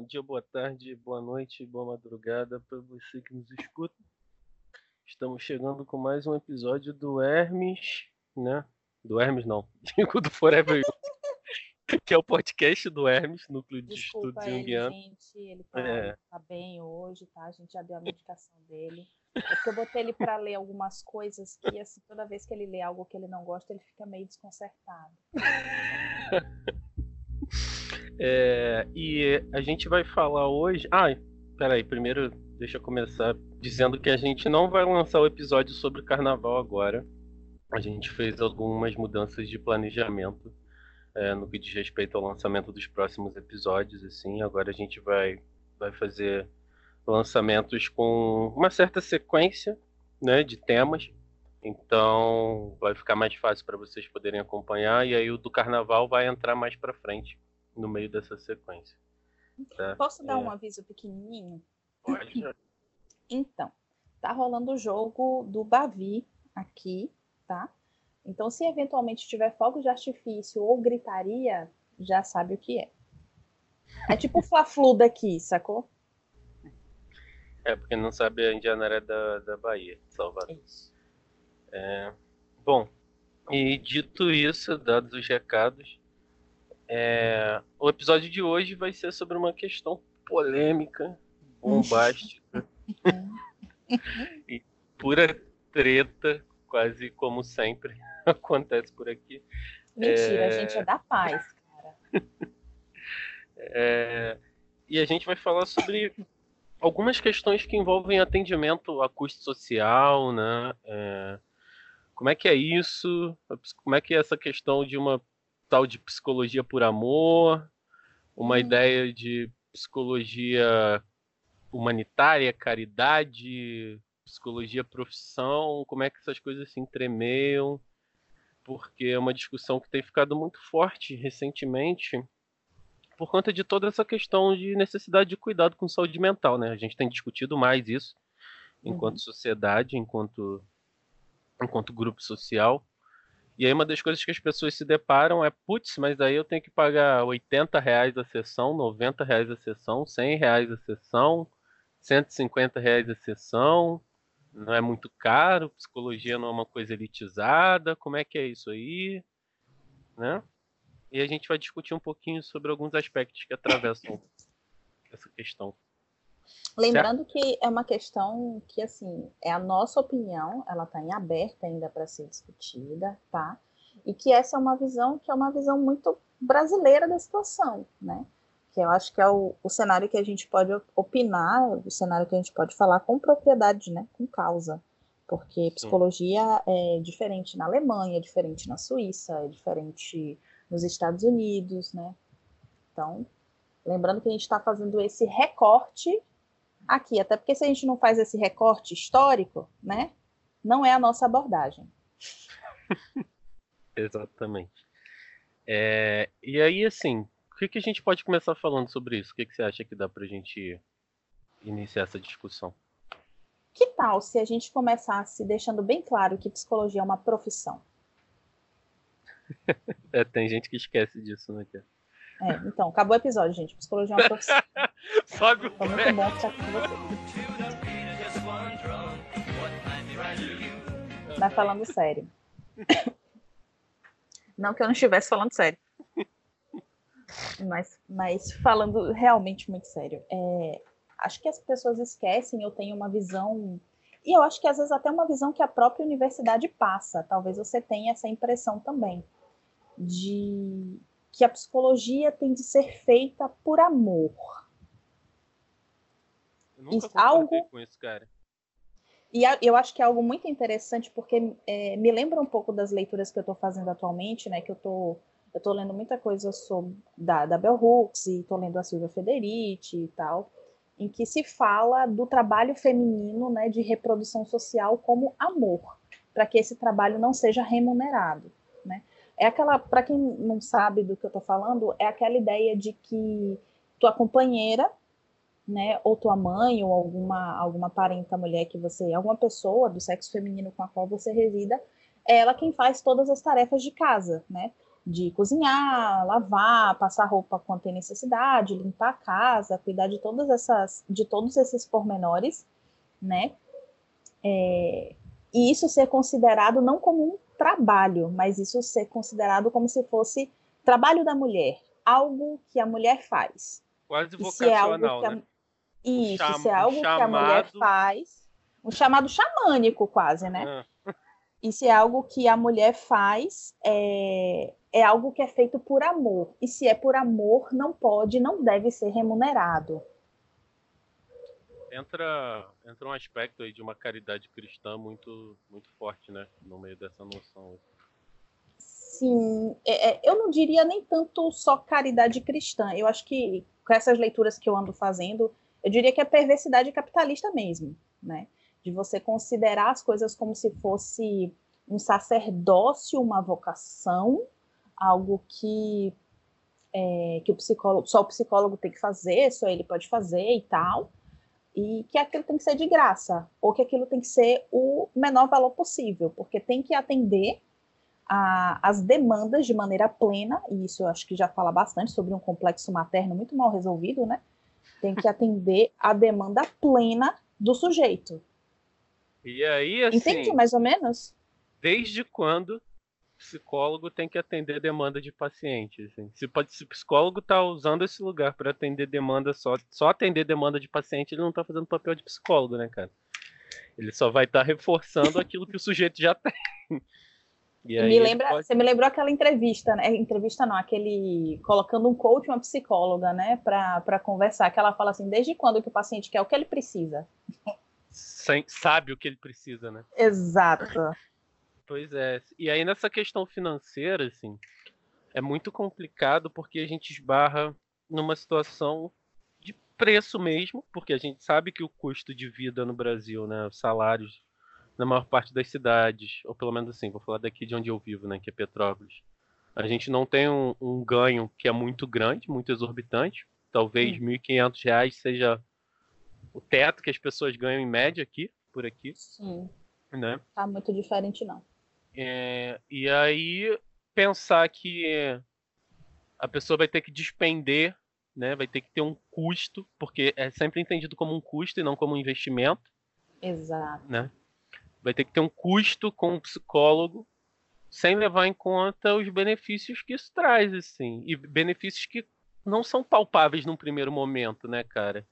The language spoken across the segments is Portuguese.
Bom dia, boa tarde, boa noite, boa madrugada para você que nos escuta. Estamos chegando com mais um episódio do Hermes, né? Do Hermes não, digo do Forever que é o podcast do Hermes, Núcleo de Estudos ele, Junguiano. gente, ele tá, É. tá bem hoje, tá? A gente já deu a medicação dele. É porque eu botei ele pra ler algumas coisas que, assim, toda vez que ele lê algo que ele não gosta, ele fica meio desconcertado. É, e a gente vai falar hoje. Ah, peraí, primeiro deixa eu começar dizendo que a gente não vai lançar o episódio sobre carnaval agora. A gente fez algumas mudanças de planejamento é, no que diz respeito ao lançamento dos próximos episódios. Assim, agora a gente vai, vai fazer lançamentos com uma certa sequência né, de temas. Então vai ficar mais fácil para vocês poderem acompanhar. E aí o do carnaval vai entrar mais para frente no meio dessa sequência. Tá? Posso dar É. um aviso pequenininho? Pode. Então, tá rolando o jogo do Bavi aqui, tá? Então, se eventualmente tiver fogo de artifício ou gritaria, já sabe o que é. É tipo o Fla-Flu daqui, sacou? É, porque não sabe, a Indiana é da, da Bahia, Salvador. Isso. Bom, e dito isso, dados os recados, é, o episódio de hoje vai ser sobre uma questão polêmica, bombástica e pura treta, quase como sempre acontece por aqui. Mentira, a É. gente é da paz, cara. É, e a gente vai falar sobre algumas questões que envolvem atendimento a custo social, né? É, como é que é isso? Como é que é essa questão de uma tal de psicologia por amor, uma Hum. ideia de psicologia humanitária, caridade, psicologia profissão, como é que essas coisas se entremeiam? Porque é uma discussão que tem ficado muito forte recentemente por conta de toda essa questão de necessidade de cuidado com saúde mental, né? A gente tem discutido mais isso enquanto sociedade, enquanto enquanto grupo social. E aí uma das coisas que as pessoas se deparam é, putz, mas aí eu tenho que pagar 80 reais a sessão, 90 reais a sessão, 100 reais a sessão, 150 reais a sessão, não é muito caro, psicologia não é uma coisa elitizada, como é que é isso aí, né? E a gente vai discutir um pouquinho sobre alguns aspectos que atravessam essa questão. Lembrando que é uma questão que, assim, é a nossa opinião, ela está em aberta ainda para ser discutida, tá? E que essa é uma visão que é uma visão muito brasileira da situação, né? Que eu acho que é o, o cenário que a gente pode opinar, o cenário que a gente pode falar com propriedade, né? Com causa. Porque psicologia é diferente na Alemanha, é diferente na Suíça, é diferente nos Estados Unidos, né? Então, lembrando que a gente está fazendo esse recorte aqui, até porque se a gente não faz esse recorte histórico, né, não é a nossa abordagem. Exatamente. É, e aí, assim, o que, que a gente pode começar falando sobre isso? O que, que você acha que dá pra gente iniciar essa discussão? Que tal se a gente começasse deixando bem claro que psicologia é uma profissão? É, tem gente que esquece disso, né? Tia? É, então, acabou o episódio, gente. Psicologia é uma profissão. Sobe o Foi muito pé. bom estar aqui com vocês. Mas falando sério. Não que eu não estivesse falando sério. Mas, mas falando realmente muito sério. É, acho que as pessoas esquecem, eu tenho uma visão. E eu acho que às vezes até uma visão que a própria universidade passa. Talvez você tenha essa impressão também. De que a psicologia tem de ser feita por amor. Eu nunca concordei algo- com isso, cara. E eu acho que é algo muito interessante, porque é, me lembra um pouco das leituras que eu estou fazendo atualmente, né? Que eu tô, eu tô lendo muita coisa sobre, da, da Bell Hooks e estou lendo a Silvia Federici e tal, em que se fala do trabalho feminino, né? De reprodução social como amor, para que esse trabalho não seja remunerado? É aquela, para quem não sabe do que eu estou falando, é aquela ideia de que tua companheira né, ou tua mãe, ou alguma, alguma parenta mulher que você, alguma pessoa do sexo feminino com a qual você resida, é ela quem faz todas as tarefas de casa, né? de cozinhar, lavar, passar roupa quando tem necessidade, limpar a casa, cuidar de todas essas, de todos esses pormenores, né? É, e isso ser considerado não como um trabalho, mas isso ser considerado como se fosse trabalho da mulher, algo que a mulher faz. Quase vocacional, é né? Isso, um se é algo chamado... que a mulher faz, um chamado xamânico quase, né? Ah. E se é algo que a mulher faz, é, é algo que é feito por amor. E se é por amor, não pode, não deve ser remunerado. Entra, entra um aspecto aí de uma caridade cristã muito, muito forte, né? No meio dessa noção. Sim, é, é, eu não diria nem tanto só caridade cristã. Eu acho que com essas leituras que eu ando fazendo, eu diria que é perversidade capitalista mesmo, né? De você considerar as coisas como se fosse um sacerdócio, uma vocação, algo que, é, que o psicólogo, só o psicólogo tem que fazer, só ele pode fazer e tal, e que aquilo tem que ser de graça, ou que aquilo tem que ser o menor valor possível, porque tem que atender a, as demandas de maneira plena, e isso eu acho que já fala bastante sobre um complexo materno muito mal resolvido, né? Tem que atender a demanda plena do sujeito. E aí, assim. Entende mais ou menos? Desde quando psicólogo tem que atender demanda de paciente. Assim. Se, se o psicólogo está usando esse lugar para atender demanda só, só atender demanda de paciente, ele não está fazendo papel de psicólogo, né, cara? Ele só vai estar tá reforçando aquilo que o sujeito já tem. me lembra, pode... Você me lembrou aquela entrevista, né? Entrevista não, aquele colocando um coach uma psicóloga, né, para conversar, que ela fala assim, desde quando que o paciente quer o que ele precisa? Sem, sabe o que ele precisa, né? Exato. Pois é. E aí nessa questão financeira, assim, é muito complicado porque a gente esbarra numa situação de preço mesmo, porque a gente sabe que o custo de vida no Brasil, né, os salários na maior parte das cidades, ou pelo menos assim, vou falar daqui de onde eu vivo, né, que é Petrópolis. A gente não tem um, um ganho que é muito grande, muito exorbitante. Talvez R$ 1.500 seja o teto que as pessoas ganham em média aqui, por aqui. Sim. Né? Tá muito diferente, não. É, e aí pensar que a pessoa vai ter que despender, né? Vai ter que ter um custo, porque é sempre entendido como um custo e não como um investimento. Exato. Né? Vai ter que ter um custo com um psicólogo, sem levar em conta os benefícios que isso traz, assim. E benefícios que não são palpáveis num primeiro momento, né, cara?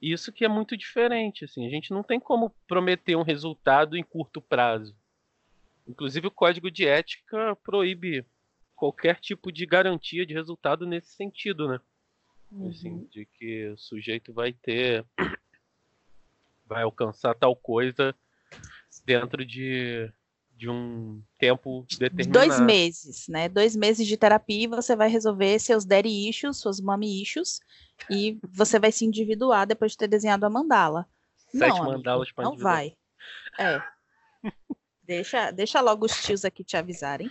Isso que é muito diferente, assim. A gente não tem como prometer um resultado em curto prazo. Inclusive, o código de ética proíbe qualquer tipo de garantia de resultado nesse sentido, né? Uhum. Assim, de que o sujeito vai ter. vai alcançar tal coisa dentro de, de um tempo determinado. Dois meses, né? Dois meses de terapia e você vai resolver seus daddy issues, suas mommy issues, e você vai se individuar depois de ter desenhado a mandala. Sete não, mandalas para Não vai. É. Deixa, deixa logo os tios aqui te avisarem.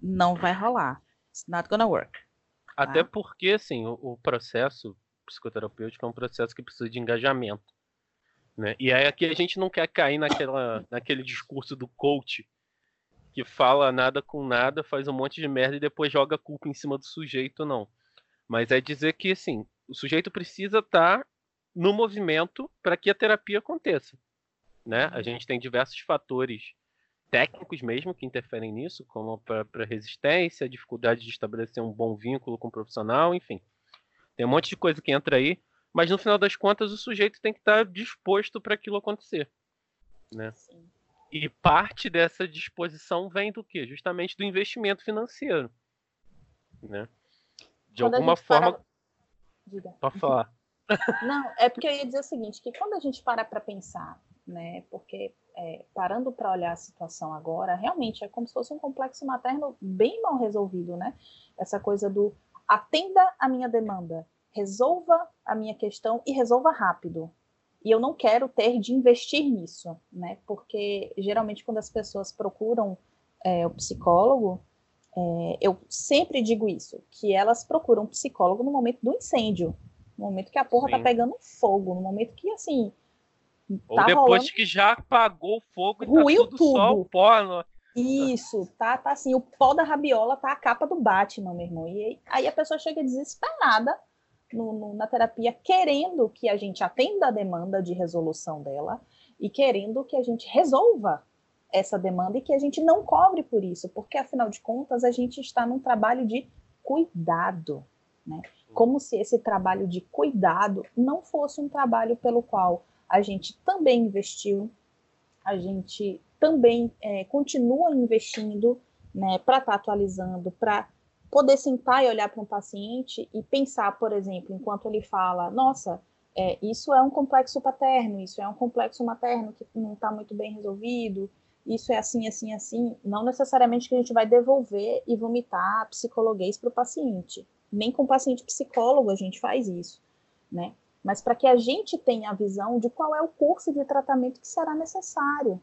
Não vai rolar. It's not gonna work. Tá? Até porque, assim, o, o, processo psicoterapêutico é um processo que precisa de engajamento. Né? E aí aqui a gente não quer cair naquela, naquele discurso do coach que fala nada com nada, faz um monte de merda e depois joga a culpa em cima do sujeito, não. Mas é dizer que, assim, o sujeito precisa estar no movimento para que a terapia aconteça. Né? A gente tem diversos fatores técnicos mesmo que interferem nisso, como para resistência, dificuldade de estabelecer um bom vínculo com o profissional, enfim. Tem um monte de coisa que entra aí, mas no final das contas o sujeito tem que estar disposto para aquilo acontecer, né? Sim. E parte dessa disposição vem do quê? Justamente do investimento financeiro, né? De quando alguma forma. Para... Diga. Pode falar. Não, é porque eu ia dizer o seguinte, que quando a gente para para pensar, né? Porque é, parando para olhar a situação agora, realmente é como se fosse um complexo materno bem mal resolvido, né? Essa coisa do atenda a minha demanda, resolva a minha questão e resolva rápido. E eu não quero ter de investir nisso, né? Porque geralmente quando as pessoas procuram é, o psicólogo, é, eu sempre digo isso, que elas procuram um psicólogo no momento do incêndio, no momento que a porra tá Sim. tá pegando fogo, no momento que assim ou tá depois rolando... que já apagou o fogo e tá tudo, tudo, só o pó. No... Isso, tá, tá assim, o pó da rabiola tá a capa do Batman, meu irmão. E aí a pessoa chega desesperada no, no, na terapia, querendo que a gente atenda a demanda de resolução dela e querendo que a gente resolva essa demanda e que a gente não cobre por isso, porque afinal de contas a gente está num trabalho de cuidado, né? Como se esse trabalho de cuidado não fosse um trabalho pelo qual a gente também investiu, a gente também é, continua investindo né, para estar tá atualizando, para poder sentar e olhar para um paciente e pensar, por exemplo, enquanto ele fala, nossa, é, isso é um complexo paterno, isso é um complexo materno que não está muito bem resolvido, isso é assim, assim, assim, não necessariamente que a gente vai devolver e vomitar psicologuês para o paciente. Nem com paciente psicólogo a gente faz isso, né? Mas para que a gente tenha a visão de qual é o curso de tratamento que será necessário.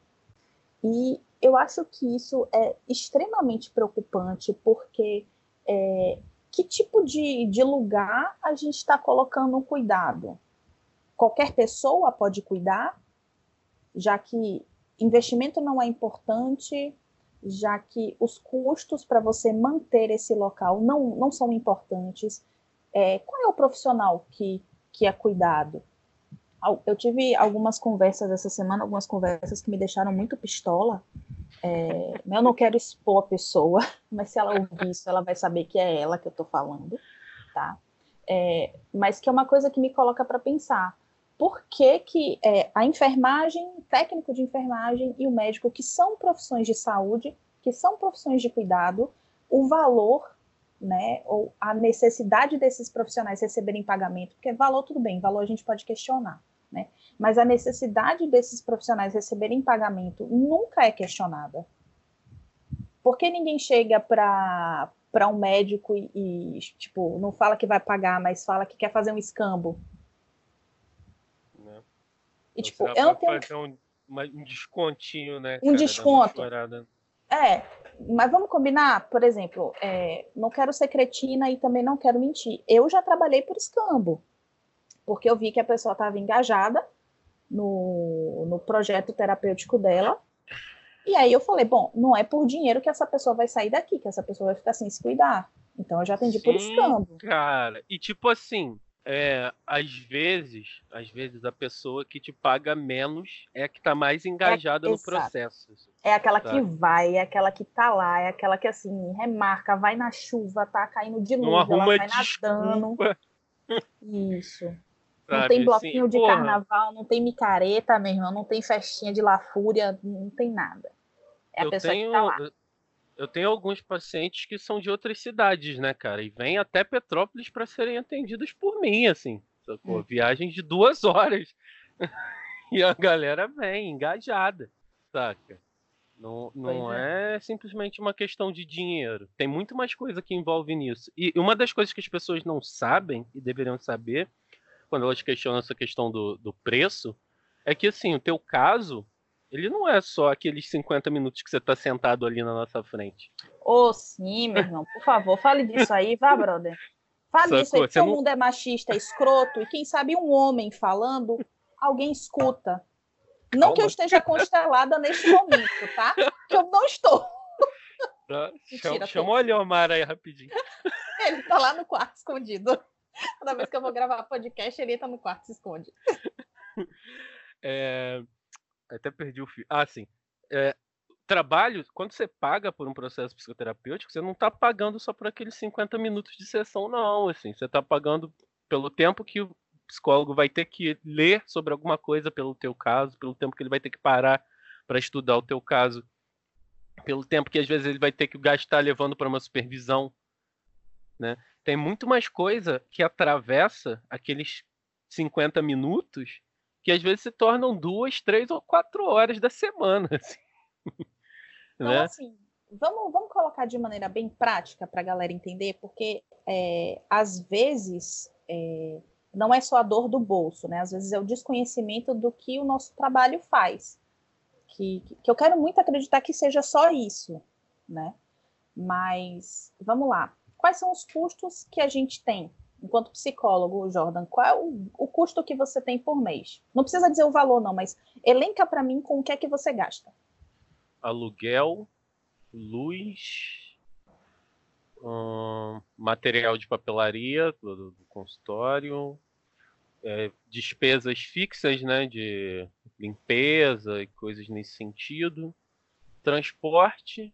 E eu acho que isso é extremamente preocupante, porque é, que tipo de, de lugar a gente está colocando o cuidado? Qualquer pessoa pode cuidar, já que investimento não é importante, já que os custos para você manter esse local não, não são importantes. É, qual é o profissional que, que é cuidado? Eu tive algumas conversas essa semana, algumas conversas que me deixaram muito pistola. É, eu não quero expor a pessoa, mas se ela ouvir isso, ela vai saber que é ela que eu estou falando, tá? É, mas que é uma coisa que me coloca para pensar por que, que é, a enfermagem, técnico de enfermagem e o médico, que são profissões de saúde, que são profissões de cuidado, o valor, né, ou a necessidade desses profissionais receberem pagamento, porque valor tudo bem, valor a gente pode questionar, né, mas a necessidade desses profissionais receberem pagamento nunca é questionada. Por que ninguém chega para para um médico e, e, tipo, não fala que vai pagar, mas fala que quer fazer um escambo, e, tipo, eu não tenho. Fazer um, um descontinho, né? Um cara, desconto. É, mas vamos combinar, por exemplo, é, não quero ser cretina e também não quero mentir. Eu já trabalhei por escambo, porque eu vi que a pessoa estava engajada no, no projeto terapêutico dela. E aí eu falei, bom, não é por dinheiro que essa pessoa vai sair daqui, que essa pessoa vai ficar sem se cuidar. Então eu já atendi Sim, por escambo. Cara, e tipo assim, é, às vezes, às vezes a pessoa que te paga menos é a que está mais engajada é, no processo. Assim, é aquela que vai, é aquela que tá lá, é aquela que assim remarca, vai na chuva, tá caindo de luz, ela vai nadando. Isso. Sabe, não tem bloquinho assim, de porra. carnaval, não tem micareta, meu irmão, não tem festinha de lafúria, não tem nada. É a eu pessoa tenho, que tá lá eu tenho alguns pacientes que são de outras cidades, né, cara? E vêm até Petrópolis para serem atendidos por mim, assim. Sacou? Hum. Viagem de duas horas. e a galera vem engajada, saca? Não, não é. é. simplesmente uma questão de dinheiro. Tem muito mais coisa que envolve nisso. E uma das coisas que as pessoas não sabem e deveriam saber, quando elas questionam essa questão do, do preço, é que assim, o teu caso ele não é só aqueles 50 minutos que você tá sentado ali na nossa frente. Ô, oh, sim, meu irmão, por favor, fale disso aí, vá, brother. Fale Sacou, disso aí, todo não... mundo é machista, escroto, e quem sabe um homem falando, alguém escuta. Não Calma. que eu esteja constelada neste momento, tá? Que eu não estou. Tá. Mentira, chama, o Aliomar aí rapidinho. Ele tá lá no quarto escondido. Toda vez que eu vou gravar podcast, ele tá no quarto se esconde. É, até perdi o fio. Ah, sim. É, trabalho, quando você paga por um processo psicoterapêutico, você não está pagando só por aqueles 50 minutos de sessão, não. Assim, você está pagando pelo tempo que o psicólogo vai ter que ler sobre alguma coisa pelo teu caso, pelo tempo que ele vai ter que parar para estudar o teu caso, pelo tempo que às vezes ele vai ter que gastar levando para uma supervisão, né? Tem muito mais coisa que atravessa aqueles 50 minutos que às vezes se tornam duas, três ou quatro horas da semana. Assim. Então, né? assim, vamos, vamos colocar de maneira bem prática para a galera entender, porque é, às vezes é, não é só a dor do bolso, né? Às vezes é o desconhecimento do que o nosso trabalho faz. Que, que eu quero muito acreditar que seja só isso, né? Mas vamos lá. Quais são os custos que a gente tem enquanto psicólogo, Jordan, qual é o, o, custo que você tem por mês? Não precisa dizer o valor, não, mas elenca para mim com o que é que você gasta. Aluguel, luz, material de papelaria do, do consultório, é, despesas fixas, né, de limpeza e coisas nesse sentido, transporte,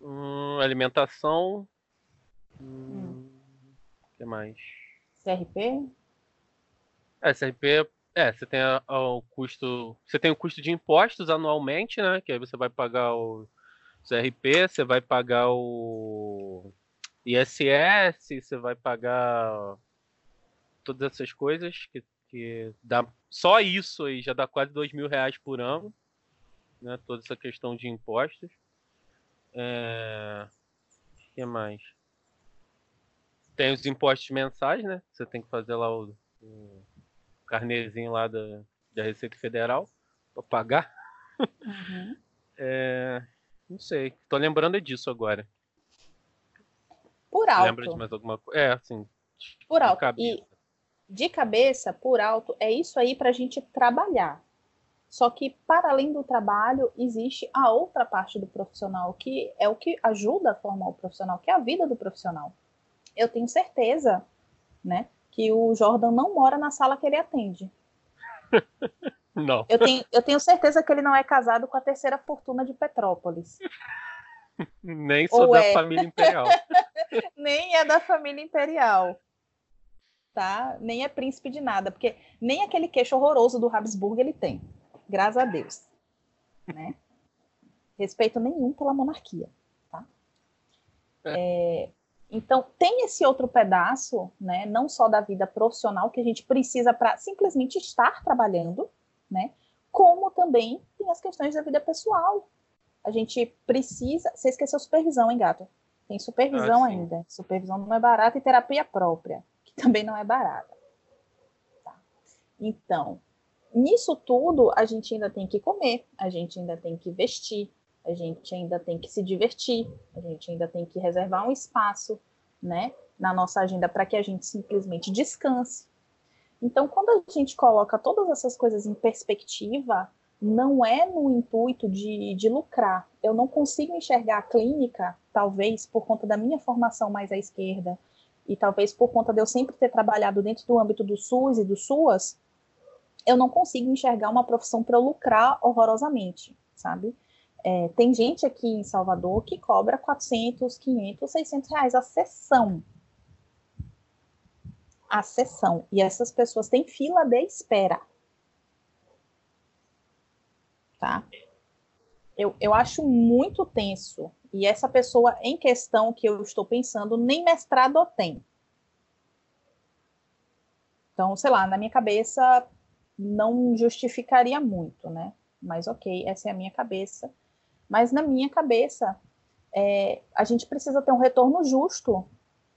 hum, alimentação, hum, hum. Que mais? CRP? É, CRP é, você tem a, a, o custo. Você tem o custo de impostos anualmente, né? Que aí você vai pagar o CRP, você vai pagar o ISS, você vai pagar todas essas coisas que, que dá. Só isso aí já dá quase dois mil reais por ano. Né, toda essa questão de impostos. É... O que mais? Tem os impostos mensais, né? Você tem que fazer lá o, o carnezinho lá da, da Receita Federal para pagar. Uhum. É, não sei. Tô lembrando disso agora. Por alto. Lembra de mais alguma coisa? É, assim. Por alto. E de cabeça, por alto, é isso aí para a gente trabalhar. Só que, para além do trabalho, existe a outra parte do profissional, que é o que ajuda a formar o profissional, que é a vida do profissional. Eu tenho certeza, né, que o Jordan não mora na sala que ele atende. Não. Eu tenho, eu tenho certeza que ele não é casado com a terceira fortuna de Petrópolis. Nem sou Ou da é. família imperial. Nem é da família imperial. Tá? Nem é príncipe de nada, porque nem aquele queixo horroroso do Habsburgo ele tem. Graças a Deus. Né? Respeito nenhum pela monarquia. Tá? É. É, então, tem esse outro pedaço, né, não só da vida profissional, que a gente precisa para simplesmente estar trabalhando, né, como também tem as questões da vida pessoal. A gente precisa. Você esqueceu supervisão, hein, gato? Tem supervisão ah, ainda. Supervisão não é barata e terapia própria, que também não é barata. Tá. Então, nisso tudo, a gente ainda tem que comer, a gente ainda tem que vestir, a gente ainda tem que se divertir, a gente ainda tem que reservar um espaço, né, na nossa agenda para que a gente simplesmente descanse. Então, quando a gente coloca todas essas coisas em perspectiva, não é no intuito de, de lucrar. Eu não consigo enxergar a clínica, talvez por conta da minha formação mais à esquerda, e talvez por conta de eu sempre ter trabalhado dentro do âmbito do SUS e do SUAS, eu não consigo enxergar uma profissão para lucrar horrorosamente, sabe? É, tem gente aqui em Salvador que cobra 400, 500, 600 reais a sessão. A sessão. E essas pessoas têm fila de espera. Tá? Eu, eu acho muito tenso. E essa pessoa em questão que eu estou pensando, nem mestrado tem. Então, sei lá, na minha cabeça não justificaria muito, né? Mas ok, essa é a minha cabeça mas na minha cabeça, é, a gente precisa ter um retorno justo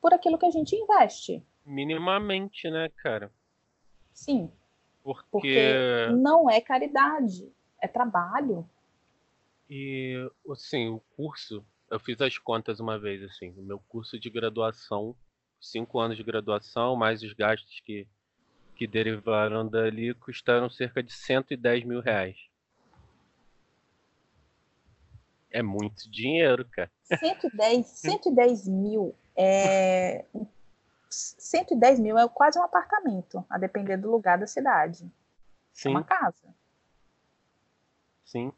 por aquilo que a gente investe. Minimamente, né, cara? Sim. Porque, porque não é caridade, é trabalho. E, assim, o curso, eu fiz as contas uma vez, assim, o meu curso de graduação, cinco anos de graduação, mais os gastos que, que derivaram dali, custaram cerca de 110 mil reais. É muito dinheiro, cara. 110, 110 mil é. 110 mil é quase um apartamento, a depender do lugar da cidade. Sim. É uma casa. Sim.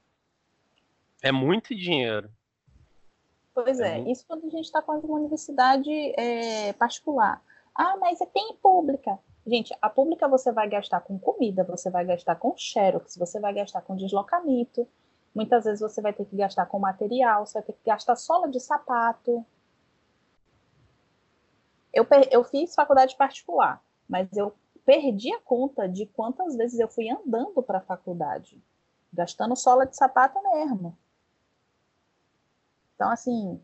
É muito dinheiro. Pois é, é isso quando a gente está falando de uma universidade é, particular. Ah, mas tem pública. Gente, a pública você vai gastar com comida, você vai gastar com xerox, você vai gastar com deslocamento, Muitas vezes você vai ter que gastar com material, você vai ter que gastar sola de sapato. Eu, eu fiz faculdade particular, mas eu perdi a conta de quantas vezes eu fui andando para a faculdade, gastando sola de sapato mesmo. Então, assim,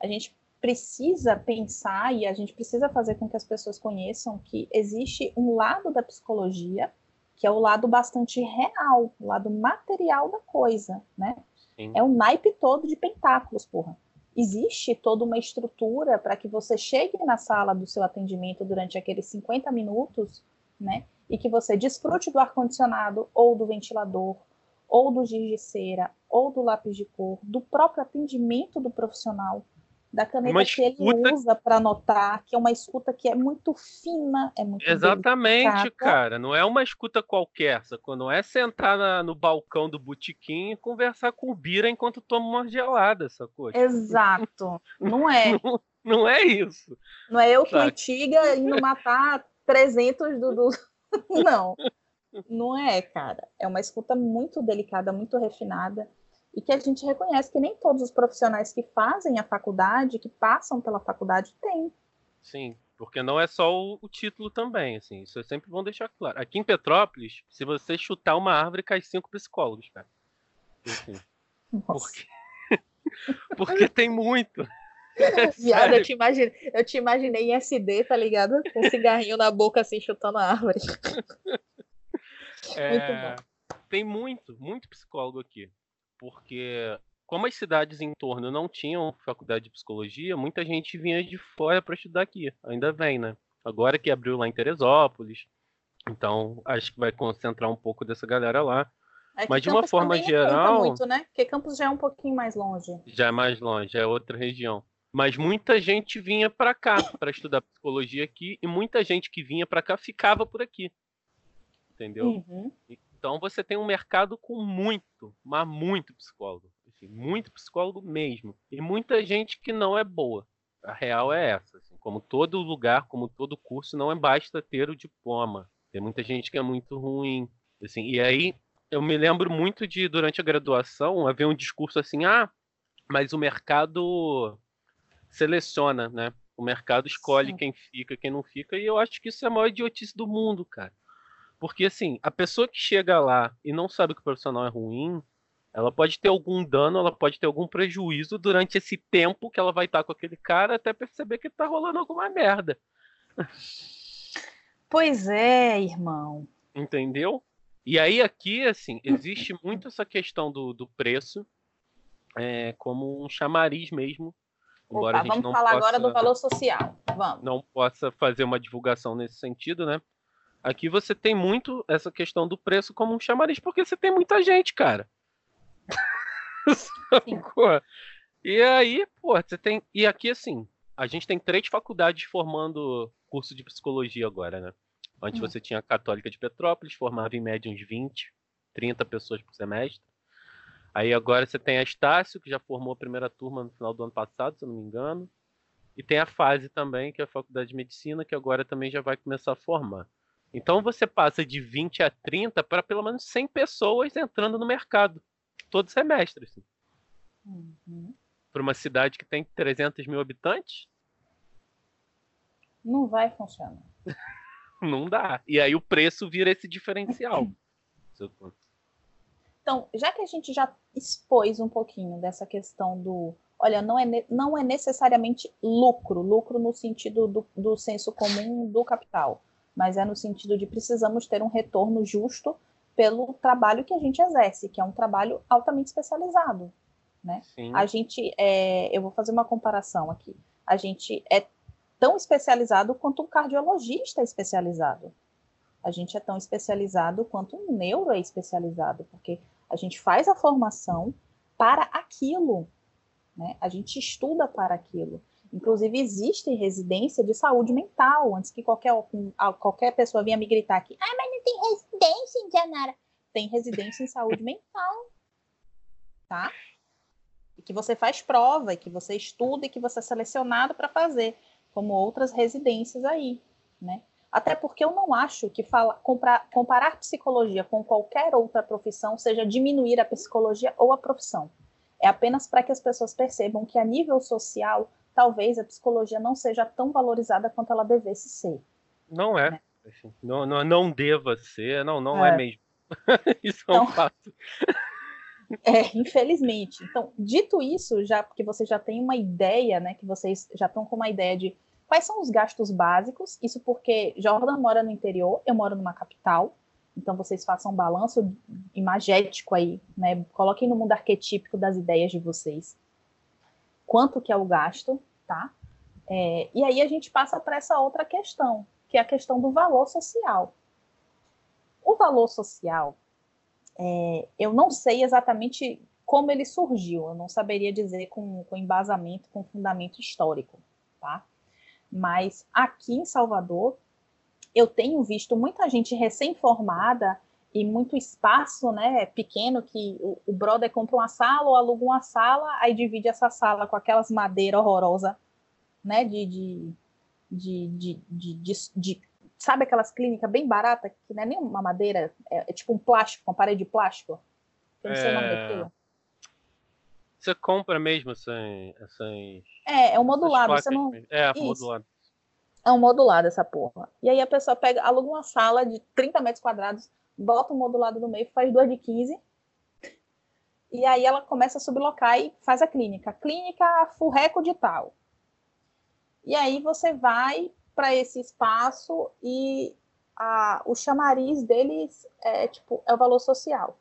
a gente precisa pensar e a gente precisa fazer com que as pessoas conheçam que existe um lado da psicologia que é o lado bastante real, o lado material da coisa, né? Sim. É o naipe todo de pentáculos, porra. Existe toda uma estrutura para que você chegue na sala do seu atendimento durante aqueles 50 minutos, né? E que você desfrute do ar-condicionado ou do ventilador, ou do giz de cera, ou do lápis de cor, do próprio atendimento do profissional, da caneta que ele usa para anotar, que é uma escuta que é muito fina, é muito Exatamente, delicada. cara. Não é uma escuta qualquer, sacou? Não é sentar na, no balcão do botequim e conversar com o Bira enquanto toma uma gelada, sacou? Exato. Não é. não, não, é isso. Não é eu com antiga indo matar 300 do... do... não. Não é, cara. É uma escuta muito delicada, muito refinada e que a gente reconhece que nem todos os profissionais que fazem a faculdade, que passam pela faculdade, têm. Sim, porque não é só o, o, título também, assim, isso é sempre bom deixar claro. Aqui em Petrópolis, se você chutar uma árvore, cai cinco psicólogos, cara. Assim, porque... porque tem muito. É Viado, eu te, imaginei, eu te imaginei em SD, tá ligado? Com um cigarrinho na boca, assim, chutando a árvore. É... Muito bom. Tem muito, muito psicólogo aqui porque como as cidades em torno não tinham faculdade de psicologia, muita gente vinha de fora para estudar aqui. Ainda vem, né? Agora que abriu lá em Teresópolis, então acho que vai concentrar um pouco dessa galera lá. É Mas de uma forma geral, muito, né? Porque Campos já é um pouquinho mais longe. Já é mais longe, é outra região. Mas muita gente vinha para cá para estudar psicologia aqui e muita gente que vinha para cá ficava por aqui. Entendeu? Uhum. Então você tem um mercado com muito, mas muito psicólogo. Assim, muito psicólogo mesmo. E muita gente que não é boa. A real é essa. Assim, como todo lugar, como todo curso, não é basta ter o diploma. Tem muita gente que é muito ruim. Assim, e aí eu me lembro muito de, durante a graduação, haver um discurso assim, ah, mas o mercado seleciona, né? O mercado escolhe Sim. quem fica, quem não fica, e eu acho que isso é a maior idiotice do mundo, cara. Porque, assim, a pessoa que chega lá e não sabe que o profissional é ruim, ela pode ter algum dano, ela pode ter algum prejuízo durante esse tempo que ela vai estar com aquele cara até perceber que tá rolando alguma merda. Pois é, irmão. Entendeu? E aí aqui, assim, existe muito essa questão do, do preço é, como um chamariz mesmo. Opa, a gente vamos não falar possa, agora do valor social. Vamos. Não possa fazer uma divulgação nesse sentido, né? Aqui você tem muito essa questão do preço como um chamariz, porque você tem muita gente, cara. e aí, pô, você tem. E aqui, assim, a gente tem três faculdades formando curso de psicologia agora, né? Antes uhum. você tinha a Católica de Petrópolis, formava em média uns 20, 30 pessoas por semestre. Aí agora você tem a Estácio, que já formou a primeira turma no final do ano passado, se eu não me engano. E tem a Fase também, que é a Faculdade de Medicina, que agora também já vai começar a formar. Então você passa de 20 a 30 para pelo menos 100 pessoas entrando no mercado todo semestre. Assim. Uhum. Para uma cidade que tem 300 mil habitantes? Não vai funcionar. Não dá. E aí o preço vira esse diferencial. então, já que a gente já expôs um pouquinho dessa questão do. Olha, não é, não é necessariamente lucro, lucro no sentido do, do senso comum do capital mas é no sentido de precisamos ter um retorno justo pelo trabalho que a gente exerce, que é um trabalho altamente especializado. Né? A gente, é, eu vou fazer uma comparação aqui. A gente é tão especializado quanto um cardiologista é especializado. A gente é tão especializado quanto um neuro é especializado, porque a gente faz a formação para aquilo, né? A gente estuda para aquilo. Inclusive, existe residência de saúde mental, antes que qualquer, qualquer pessoa venha me gritar aqui, ah, mas não tem residência em Janara. Tem residência em saúde mental, tá? E que você faz prova, e que você estuda, e que você é selecionado para fazer, como outras residências aí, né? Até porque eu não acho que fala, comprar, comparar psicologia com qualquer outra profissão seja diminuir a psicologia ou a profissão. É apenas para que as pessoas percebam que a nível social talvez a psicologia não seja tão valorizada quanto ela devesse ser. Não é. Né? Não, não, não deva ser, não, não é, é mesmo. isso então, é um então, fato. É, infelizmente. Então, dito isso, já porque você já tem uma ideia, né, que vocês já estão com uma ideia de quais são os gastos básicos, isso porque Jordan mora no interior, eu moro numa capital, então vocês façam um balanço imagético aí, né, coloquem no mundo arquetípico das ideias de vocês quanto que é o gasto, tá? É, e aí a gente passa para essa outra questão, que é a questão do valor social. O valor social, É, eu não sei exatamente como ele surgiu, eu não saberia dizer com, com embasamento, com fundamento histórico, tá? Mas aqui em Salvador, eu tenho visto muita gente recém-formada e muito espaço, né, pequeno, que o, o brother compra uma sala ou aluga uma sala, aí divide essa sala com aquelas madeiras horrorosas, né, de, de, de, de, de, sabe aquelas clínicas bem baratas, que não é nem uma madeira, é, é tipo um plástico, uma parede de plástico? Eu não sei o nome é. daquilo. Você compra mesmo essas. essas é, é um modulado. Você não... É, Isso. modulado. É um modulado essa porra. E aí a pessoa pega, aluga uma sala de 30 metros quadrados, bota um modulado no meio, faz duas de 15. E aí ela começa a sublocar e faz a clínica. Clínica Furreco de tal. E aí você vai para esse espaço e a, o chamariz deles é tipo é o valor social.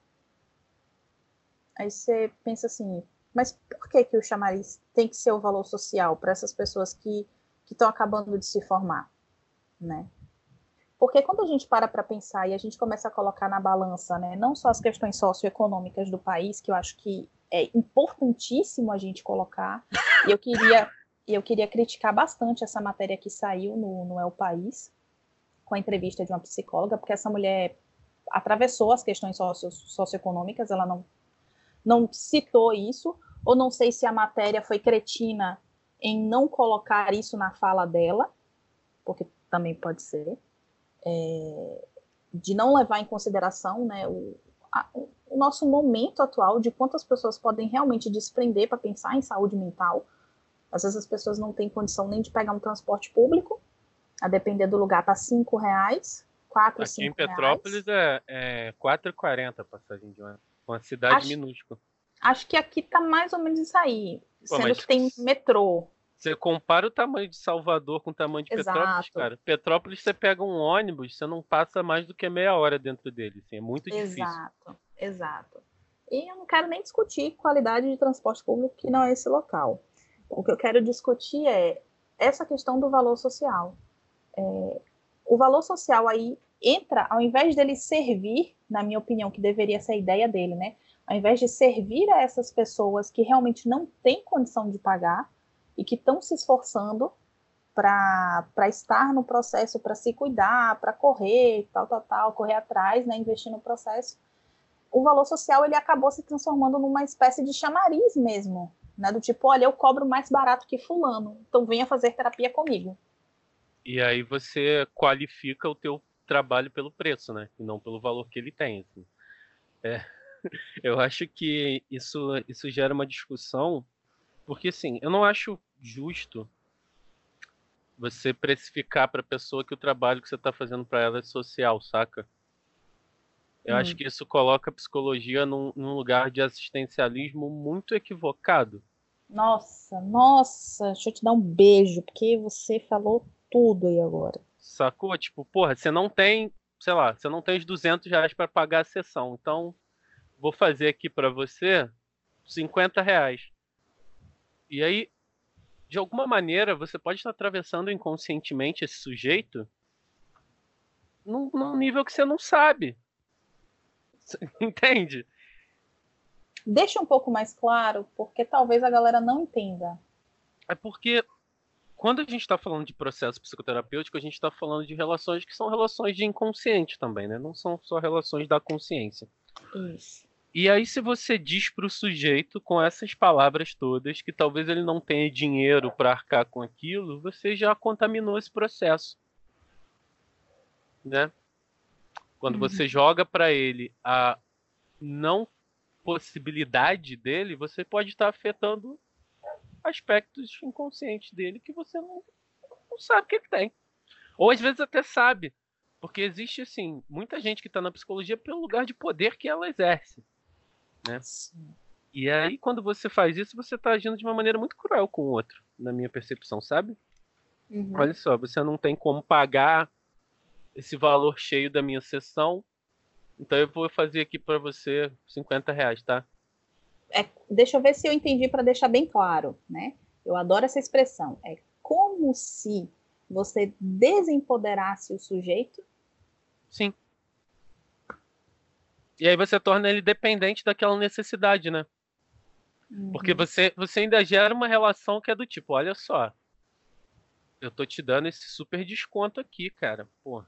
Aí você pensa assim, mas por que, que o chamariz tem que ser o valor social para essas pessoas que estão acabando de se formar? Né? Porque quando a gente para para pensar e a gente começa a colocar na balança, né, não só as questões socioeconômicas do país, que eu acho que é importantíssimo a gente colocar, e eu queria, eu queria criticar bastante essa matéria que saiu no, no El País, com a entrevista de uma psicóloga, porque essa mulher atravessou as questões socio, socioeconômicas, ela não não citou isso, ou não sei se a matéria foi cretina em não colocar isso na fala dela, porque também pode ser, é, de não levar em consideração né, o, a, o nosso momento atual, de quantas pessoas podem realmente desprender para pensar em saúde mental. Às vezes as pessoas não têm condição nem de pegar um transporte público, a depender do lugar, tá cinco reais, quatro, Aqui cinco em Petrópolis reais. é, é 4,40 a passagem de ônibus. Uma cidade acho, minúscula. Acho que aqui tá mais ou menos isso aí. Pô, sendo que tem metrô. Você compara o tamanho de Salvador com o tamanho de Exato. Petrópolis, cara. Petrópolis, você pega um ônibus, você não passa mais do que meia hora dentro dele. Assim, é muito difícil. Exato, exato. E eu não quero nem discutir qualidade de transporte público, que não é esse local. O que eu quero discutir é essa questão do valor social. É, o valor social aí entra, ao invés dele servir, na minha opinião, que deveria ser a ideia dele, né? Ao invés de servir a essas pessoas que realmente não têm condição de pagar e que estão se esforçando para estar no processo, para se cuidar, para correr, tal, tal, tal, correr atrás, né, investir no processo, o valor social ele acabou se transformando numa espécie de chamariz mesmo, né, do tipo, olha, eu cobro mais barato que fulano, então venha fazer terapia comigo. E aí você qualifica o teu trabalho pelo preço, né? E não pelo valor que ele tem. Assim. É, eu acho que isso, isso gera uma discussão, porque assim, eu não acho justo você precificar para a pessoa que o trabalho que você está fazendo para ela é social, saca? Eu hum. acho que isso coloca a psicologia num, num, lugar de assistencialismo muito equivocado. Nossa, nossa, deixa eu te dar um beijo, porque você falou tudo aí agora. Sacou? Tipo, porra, você não tem, sei lá, você não tem os 200 reais para pagar a sessão. Então, vou fazer aqui para você 50 reais. E aí, de alguma maneira, você pode estar atravessando inconscientemente esse sujeito num, num nível que você não sabe. Entende? Deixa um pouco mais claro, porque talvez a galera não entenda. É porque quando a gente está falando de processo psicoterapêutico, a gente está falando de relações que são relações de inconsciente também, né? Não são só relações da consciência. Isso. E aí, se você diz para o sujeito com essas palavras todas que talvez ele não tenha dinheiro para arcar com aquilo, você já contaminou esse processo, né? Quando uhum. você joga para ele a não possibilidade dele, você pode estar afetando aspectos inconscientes dele que você não, não sabe que ele tem. Ou às vezes até sabe. Porque existe, assim, muita gente que está na psicologia pelo lugar de poder que ela exerce. Né? E aí, quando você faz isso, você está agindo de uma maneira muito cruel com o outro, na minha percepção, sabe? Uhum. Olha só, você não tem como pagar esse valor cheio da minha sessão, então eu vou fazer aqui para você 50 reais, tá? é, deixa eu ver se eu entendi para deixar bem claro, né? Eu adoro essa expressão. É como se você desempoderasse o sujeito. Sim. E aí você torna ele dependente daquela necessidade, né? Uhum. Porque você, você ainda gera uma relação que é do tipo, olha só, eu tô te dando esse super desconto aqui, cara. Pô,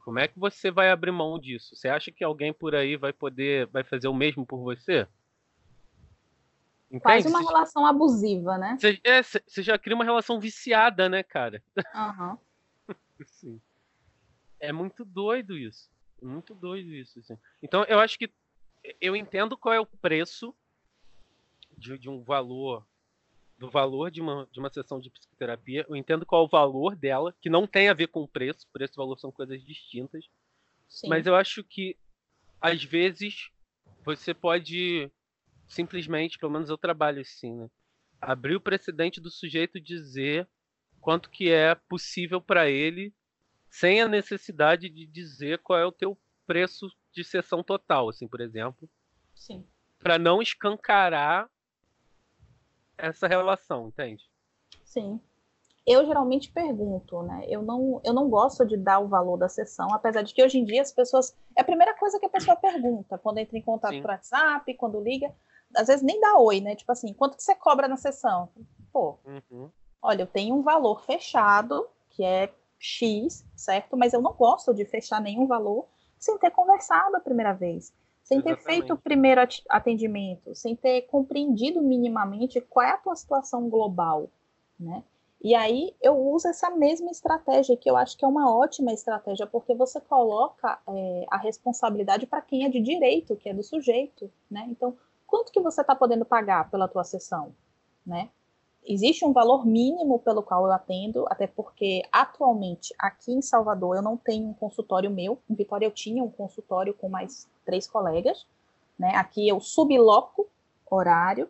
como é que você vai abrir mão disso? Você acha que alguém por aí vai poder, vai fazer o mesmo por você? Entende? Faz uma relação abusiva, né? Você, é, você já cria uma relação viciada, né, cara? Uhum. Sim. É muito doido isso. Muito doido isso. Assim. Então, eu acho que eu entendo qual é o preço de, de um valor do valor de uma, de uma sessão de psicoterapia. Eu entendo qual é o valor dela, que não tem a ver com o preço, preço e valor são coisas distintas. Sim. Mas eu acho que, às vezes, você pode simplesmente, pelo menos eu trabalho assim, né? Abrir o precedente do sujeito dizer quanto que é possível para ele, sem a necessidade de dizer qual é o teu preço de sessão total, assim, por exemplo. Sim. Para não escancarar essa relação, entende? Sim. Eu geralmente pergunto, né? Eu não, eu não gosto de dar o valor da sessão, apesar de que hoje em dia as pessoas. É a primeira coisa que a pessoa pergunta quando entra em contato Sim. por WhatsApp, quando liga. Às vezes nem dá oi, né? Tipo assim, quanto que você cobra na sessão? Pô, uhum. olha, eu tenho um valor fechado, que é X, certo? Mas eu não gosto de fechar nenhum valor sem ter conversado a primeira vez sem ter feito o primeiro atendimento, sem ter compreendido minimamente qual é a tua situação global, né? E aí eu uso essa mesma estratégia, que eu acho que é uma ótima estratégia, porque você coloca é, a responsabilidade para quem é de direito, que é do sujeito, né? Então, quanto que você está podendo pagar pela tua sessão, né? Existe um valor mínimo pelo qual eu atendo, até porque atualmente aqui em Salvador eu não tenho um consultório meu. Em Vitória eu tinha um consultório com mais três colegas. Né? Aqui eu subloco horário,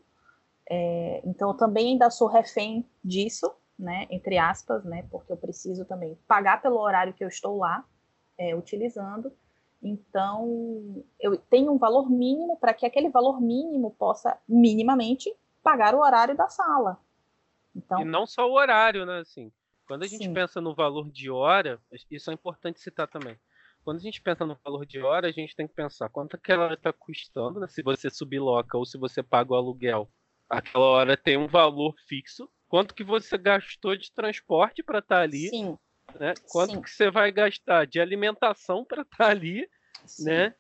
é, então eu também ainda sou refém disso, né? entre aspas, né? porque eu preciso também pagar pelo horário que eu estou lá é, utilizando. Então, eu tenho um valor mínimo para que aquele valor mínimo possa minimamente pagar o horário da sala, então, e não só o horário, né? Assim, quando a gente sim. pensa no valor de hora, isso é importante citar também. Quando a gente pensa no valor de hora, a gente tem que pensar quanto aquela hora está custando, né? se você subloca ou se você paga o aluguel. Aquela hora tem um valor fixo. Quanto que você gastou de transporte para estar tá ali? Sim. Né? Quanto Sim. que você vai gastar de alimentação para estar tá ali, Sim. né?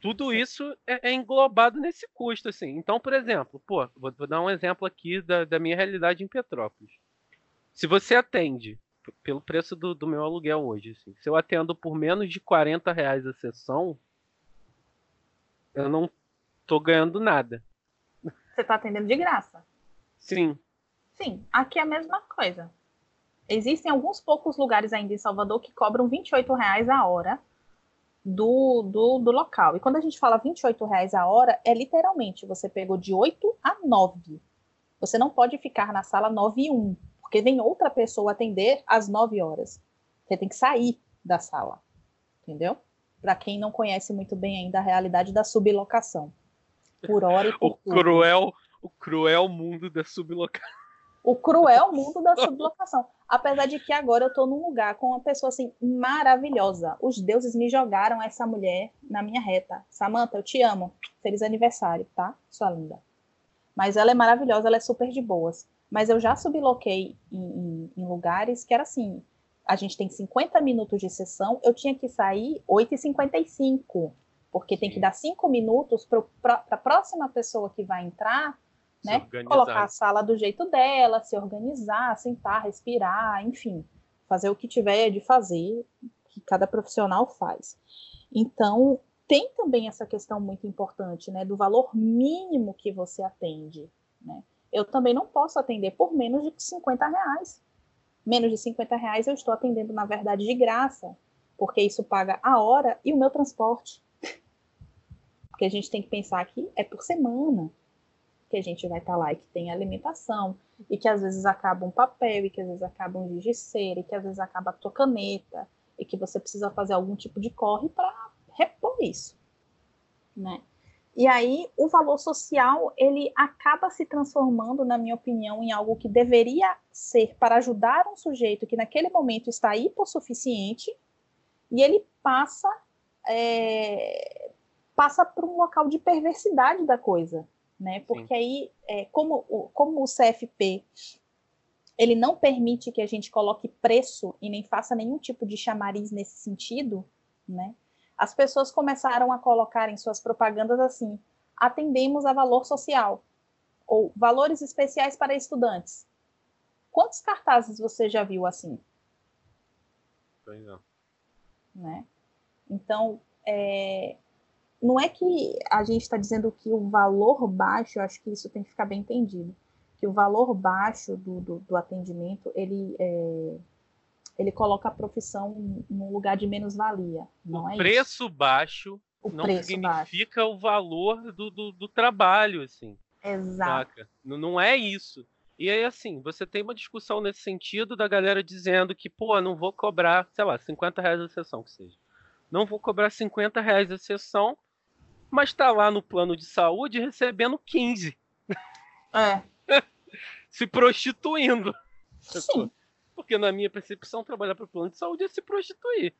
Tudo isso é, é, englobado nesse custo, assim. Então, por exemplo, pô, vou, vou dar um exemplo aqui da, da, minha realidade em Petrópolis. Se você atende pelo preço do, do, meu aluguel hoje, assim, se eu atendo por menos de 40 reais a sessão, eu não tô ganhando nada. Você tá atendendo de graça? Sim. Sim, aqui é a mesma coisa. Existem alguns poucos lugares ainda em Salvador que cobram 28 reais a hora do, do, do local. E quando a gente fala 28 reais a hora, é literalmente, você pegou de 8 a 9. Você não pode ficar na sala 9 e 1, porque vem outra pessoa atender às 9 horas. Você tem que sair da sala, entendeu? Para quem não conhece muito bem ainda a realidade da sublocação. Por hora e por o cruel, o cruel mundo da sublocação o cruel mundo da sublocação. Apesar de que agora eu tô num lugar com uma pessoa assim maravilhosa. Os deuses me jogaram essa mulher na minha reta. Samantha, eu te amo. Feliz aniversário, tá? Sua linda. Mas ela é maravilhosa, ela é super de boas. Mas eu já subloquei em, em, em lugares que era assim: a gente tem 50 minutos de sessão, eu tinha que sair 8h55. Porque tem que dar 5 minutos para a próxima pessoa que vai entrar né? Colocar a sala do jeito dela, se organizar, sentar, respirar, enfim, fazer o que tiver de fazer, que cada profissional faz. Então, tem também essa questão muito importante, né, do valor mínimo que você atende, né? Eu também não posso atender por menos de 50 reais. Menos de 50 reais eu estou atendendo, na verdade, de graça, porque isso paga a hora e o meu transporte. Porque a gente tem que pensar que é por semana que a gente vai estar tá lá e que tem alimentação, e que às vezes acaba um papel, e que às vezes acaba um giz de cera, e que às vezes acaba a tua caneta, e que você precisa fazer algum tipo de corre para repor isso, né? E aí o valor social ele acaba se transformando, na minha opinião, em algo que deveria ser para ajudar um sujeito que naquele momento está hipossuficiente e ele passa é, passa por um local de perversidade da coisa, né? Porque Sim. aí, é, como, como o CFP ele não permite que a gente coloque preço e nem faça nenhum tipo de chamariz nesse sentido, né? As pessoas começaram a colocar em suas propagandas assim: atendemos a valor social ou valores especiais para estudantes. Quantos cartazes você já viu assim? Pois não. Né? Então, é, não é que a gente está dizendo que o valor baixo, eu acho que isso tem que ficar bem entendido, que o valor baixo do, do, do atendimento, ele, é, ele coloca a profissão num lugar de menos-valia, não o é preço isso? baixo o não significa baixo. o valor do, do, do, trabalho, assim. Exato. Saca? Não, não é isso. E aí, assim, você tem uma discussão nesse sentido da galera dizendo que, pô, não vou cobrar, sei lá, 50 reais a sessão que seja. Não vou cobrar 50 reais a sessão, mas tá lá no plano de saúde recebendo 15. É. se prostituindo. Sim. Porque na minha percepção, trabalhar para o plano de saúde é se prostituir.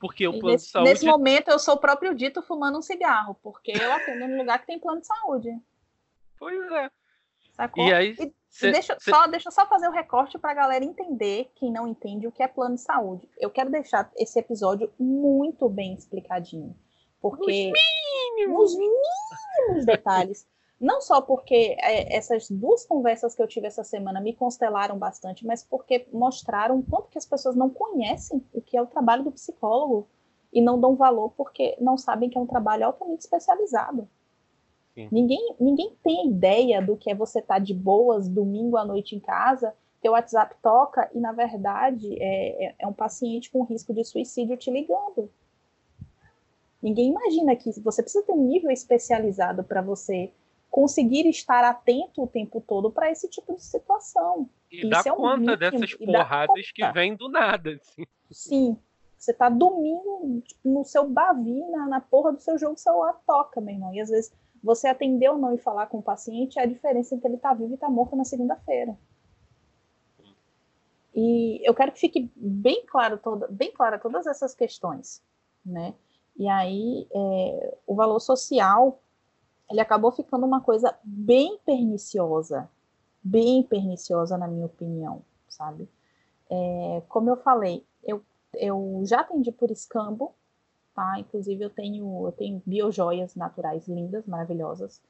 Porque o plano nesse, de saúde. Nesse momento, eu sou o próprio dito fumando um cigarro, porque eu atendo num lugar que tem plano de saúde. Pois é. Sacou? E aí. E, cê, deixa, cê... Só, deixa eu só fazer o um recorte para a galera entender, quem não entende, o que é plano de saúde. Eu quero deixar esse episódio muito bem explicadinho. Porque. Nos nos mínimos detalhes. Não só porque é, essas duas conversas que eu tive essa semana me constelaram bastante, mas porque mostraram quanto que as pessoas não conhecem o que é o trabalho do psicólogo e não dão valor porque não sabem que é um trabalho altamente especializado. Ninguém, ninguém tem ideia do que é você estar tá de boas domingo à noite em casa, teu WhatsApp toca e, na verdade, é, é, é um paciente com risco de suicídio te ligando. Ninguém imagina que você precisa ter um nível especializado para você conseguir estar atento o tempo todo para esse tipo de situação. E Isso dar é um conta mínimo, dessas porradas que vêm do nada. Assim. Sim. Você tá domingo tipo, no seu bavi, na, na porra do seu jogo, o celular toca, meu irmão. E às vezes você atender ou não e falar com o paciente é a diferença entre ele tá vivo e tá morto na segunda-feira. E eu quero que fique bem claro toda, bem clara todas essas questões, né? E aí é, o valor social ele acabou ficando uma coisa bem perniciosa, bem perniciosa na minha opinião, sabe? É, como eu falei, eu, eu já atendi por escambo, tá? Inclusive eu tenho eu tenho biojoias naturais lindas, maravilhosas,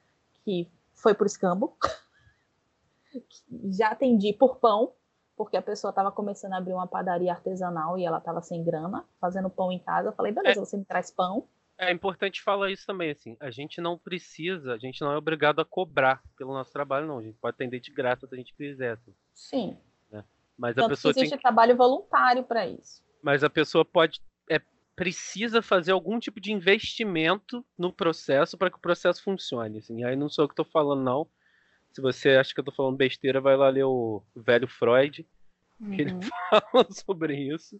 que foi por escambo. já atendi por pão, porque a pessoa estava começando a abrir uma padaria artesanal e ela estava sem grana, fazendo pão em casa. Eu falei, beleza, é. você me traz pão. É importante falar isso também, assim, a gente não precisa, a gente não é obrigado a cobrar pelo nosso trabalho, não. A gente pode atender de graça se a gente quiser. Assim, Sim. Né? Mas Tanto a pessoa existe tem... trabalho voluntário para isso. Mas a pessoa pode, é, precisa fazer algum tipo de investimento no processo para que o processo funcione. Assim. Aí não sou eu que estou falando, não. Se você acha que eu estou falando besteira, vai lá ler o velho Freud, uhum. que ele uhum. fala sobre isso.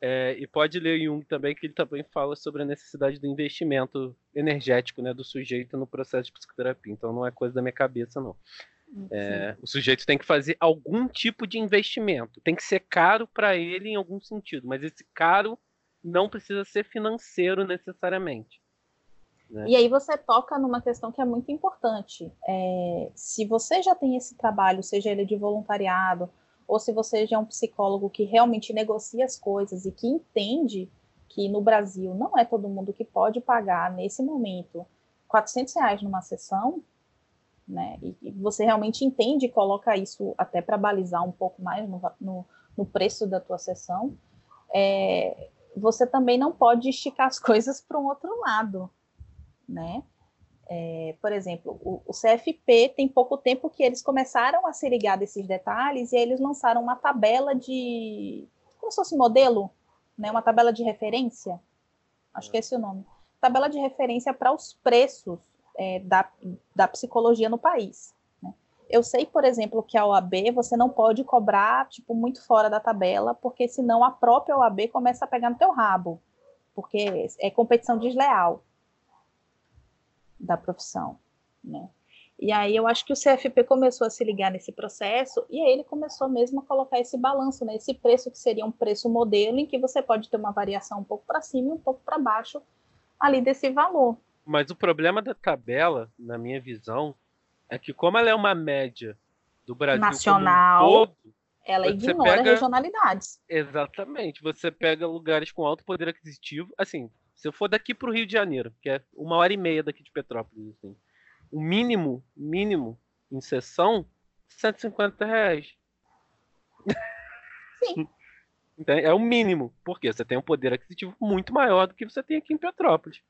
É, e pode ler Jung também, que ele também fala sobre a necessidade do investimento energético né, do sujeito no processo de psicoterapia. Então não é coisa da minha cabeça, não. É, o sujeito tem que fazer algum tipo de investimento. Tem que ser caro para ele em algum sentido, mas esse caro não precisa ser financeiro necessariamente. Né? E aí você toca numa questão que é muito importante. É, se você já tem esse trabalho, seja ele de voluntariado ou se você já é um psicólogo que realmente negocia as coisas e que entende que no Brasil não é todo mundo que pode pagar nesse momento 400 reais numa sessão, né? E, você realmente entende e coloca isso até para balizar um pouco mais no, no, no, preço da tua sessão, é, você também não pode esticar as coisas para um outro lado, né? É, por exemplo, o, o, CFP tem pouco tempo que eles começaram a se ligar desses detalhes e aí eles lançaram uma tabela de. como se fosse modelo, né? Uma tabela de referência. Acho que é esse o nome. Tabela de referência para os preços é, da, da psicologia no país. Né? Eu sei, por exemplo, que a OAB você não pode cobrar tipo, muito fora da tabela, porque senão a própria OAB começa a pegar no teu rabo, porque é competição desleal da profissão, né? E aí eu acho que o CFP começou a se ligar nesse processo e aí ele começou mesmo a colocar esse balanço, né? Esse preço que seria um preço modelo em que você pode ter uma variação um pouco para cima e um pouco para baixo ali desse valor. Mas o problema da tabela, na minha visão, é que como ela é uma média do Brasil nacional, um todo, ela ignora pega... regionalidades. Exatamente. Você pega lugares com alto poder aquisitivo. Assim, se eu for daqui para o Rio de Janeiro, que é uma hora e meia daqui de Petrópolis, assim, o mínimo, mínimo em sessão, 150 reais. Sim. é o mínimo, porque você tem um poder aquisitivo muito maior do que você tem aqui em Petrópolis.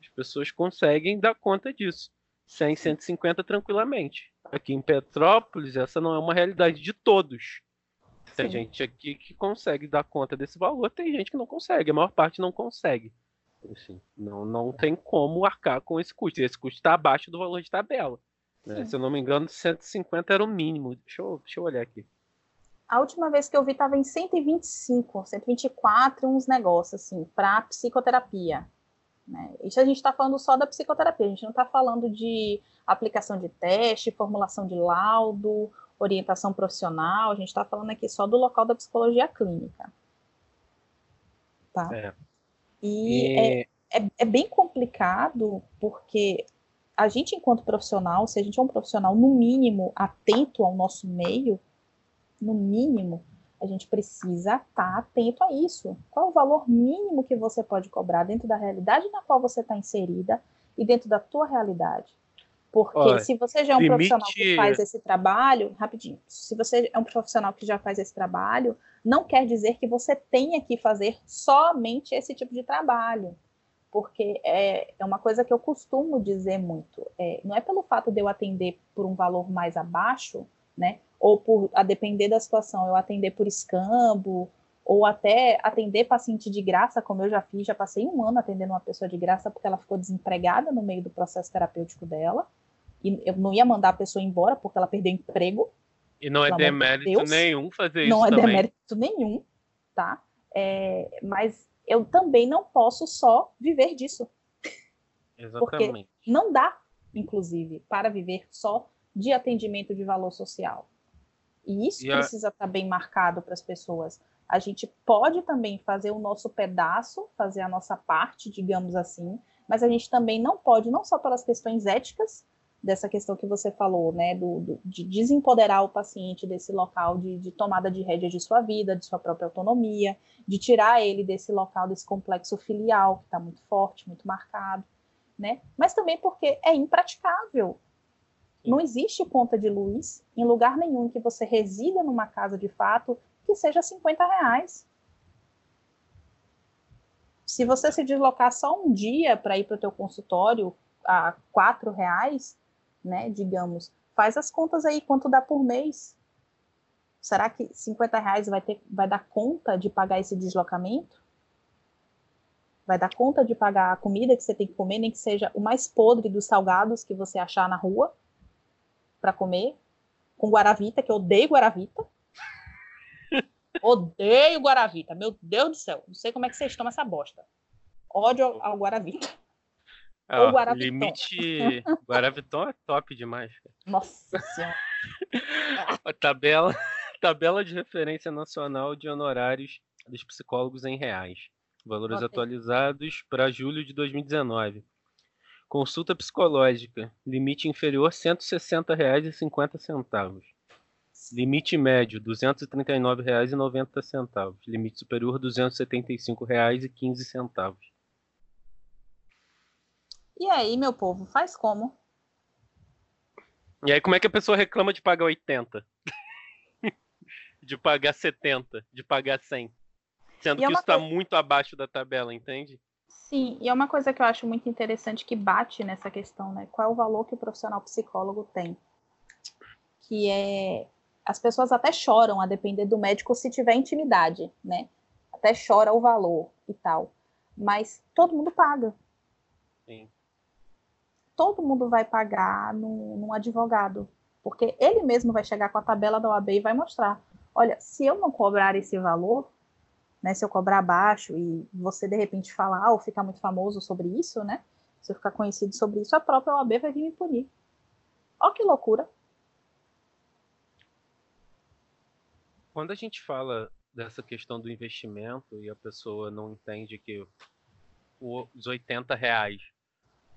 As pessoas conseguem dar conta disso. 100, 150 tranquilamente. Aqui em Petrópolis, essa não é uma realidade de todos. Tem Sim. gente aqui que consegue dar conta desse valor, tem gente que não consegue, a maior parte não consegue. Assim, não, não tem como arcar com esse custo. Esse custo está abaixo do valor de tabela. Né? Se eu não me engano, 150 era o mínimo. Deixa eu, deixa eu olhar aqui. A última vez que eu vi estava em 125, 124, uns negócios assim, para psicoterapia. Né? Isso a gente está falando só da psicoterapia, a gente não está falando de aplicação de teste, formulação de laudo, orientação profissional, a gente está falando aqui só do local da psicologia clínica. Tá? É. E, e... É, é, é bem complicado, porque a gente, enquanto profissional, se a gente é um profissional, no mínimo, atento ao nosso meio, no mínimo, a gente precisa estar atento a isso. Qual o valor mínimo que você pode cobrar dentro da realidade na qual você está inserida e dentro da tua realidade? Porque Olha, se você já é um limite... profissional que faz esse trabalho, rapidinho, se você é um profissional que já faz esse trabalho, não quer dizer que você tenha que fazer somente esse tipo de trabalho. Porque é, é uma coisa que eu costumo dizer muito. É, não é pelo fato de eu atender por um valor mais abaixo, né? ou por, a depender da situação, eu atender por escambo, ou até atender paciente de graça, como eu já fiz, já passei um ano atendendo uma pessoa de graça porque ela ficou desempregada no meio do processo terapêutico dela, e eu não ia mandar a pessoa embora porque ela perdeu emprego. E não é demérito de nenhum fazer isso Não é também. demérito nenhum, tá? É, mas eu também não posso só viver disso. Exatamente. Porque não dá, inclusive, para viver só de atendimento de valor social. E isso e precisa estar tá bem marcado para as pessoas. A gente pode também fazer o nosso pedaço, fazer a nossa parte, digamos assim, mas a gente também não pode, não só pelas questões éticas, dessa questão que você falou, né, do, do de desempoderar o paciente desse local de, de, tomada de rédea de sua vida, de sua própria autonomia, de tirar ele desse local, desse complexo filial que está muito forte, muito marcado, né? Mas também porque é impraticável. Não existe conta de luz em lugar nenhum que você resida numa casa de fato que seja 50 reais. Se você se deslocar só um dia para ir para o teu consultório a quatro reais, né, digamos, faz as contas aí quanto dá por mês. Será que 50 reais vai, ter, vai dar conta de pagar esse deslocamento? Vai dar conta de pagar a comida que você tem que comer, nem que seja o mais podre dos salgados que você achar na rua? para comer com guaravita, que eu odeio guaravita. odeio guaravita, meu Deus do céu. Não sei como é que vocês tomam essa bosta. Ódio ao, ao guaravita. Ah, Ou Guaravitão. Limite. Guaravitão é top demais. Nossa senhora. A tabela, tabela de referência nacional de honorários dos psicólogos em reais. Valores okay. atualizados para julho de 2019. Consulta psicológica. Limite inferior R$ 160,50. Limite médio R$ 239,90. Limite superior R$ 275,15. E aí, meu povo, faz como? E aí, como é que a pessoa reclama de pagar 80? de pagar 70? De pagar 100? Sendo e é que é isso está coisa... muito abaixo da tabela, entende? Sim, e é uma coisa que eu acho muito interessante que bate nessa questão, né? Qual é o valor que o profissional psicólogo tem? Que é. As pessoas até choram a depender do médico se tiver intimidade, né? Até chora o valor e tal. Mas todo mundo paga. Sim. Todo mundo vai pagar num, num advogado. Porque ele mesmo vai chegar com a tabela da OAB e vai mostrar: olha, se eu não cobrar esse valor, né? Se eu cobrar baixo e você de repente falar ou ficar muito famoso sobre isso, né? Se eu ficar conhecido sobre isso, a própria OAB vai vir me punir. Olha que loucura. Quando a gente fala dessa questão do investimento e a pessoa não entende que os 80 reais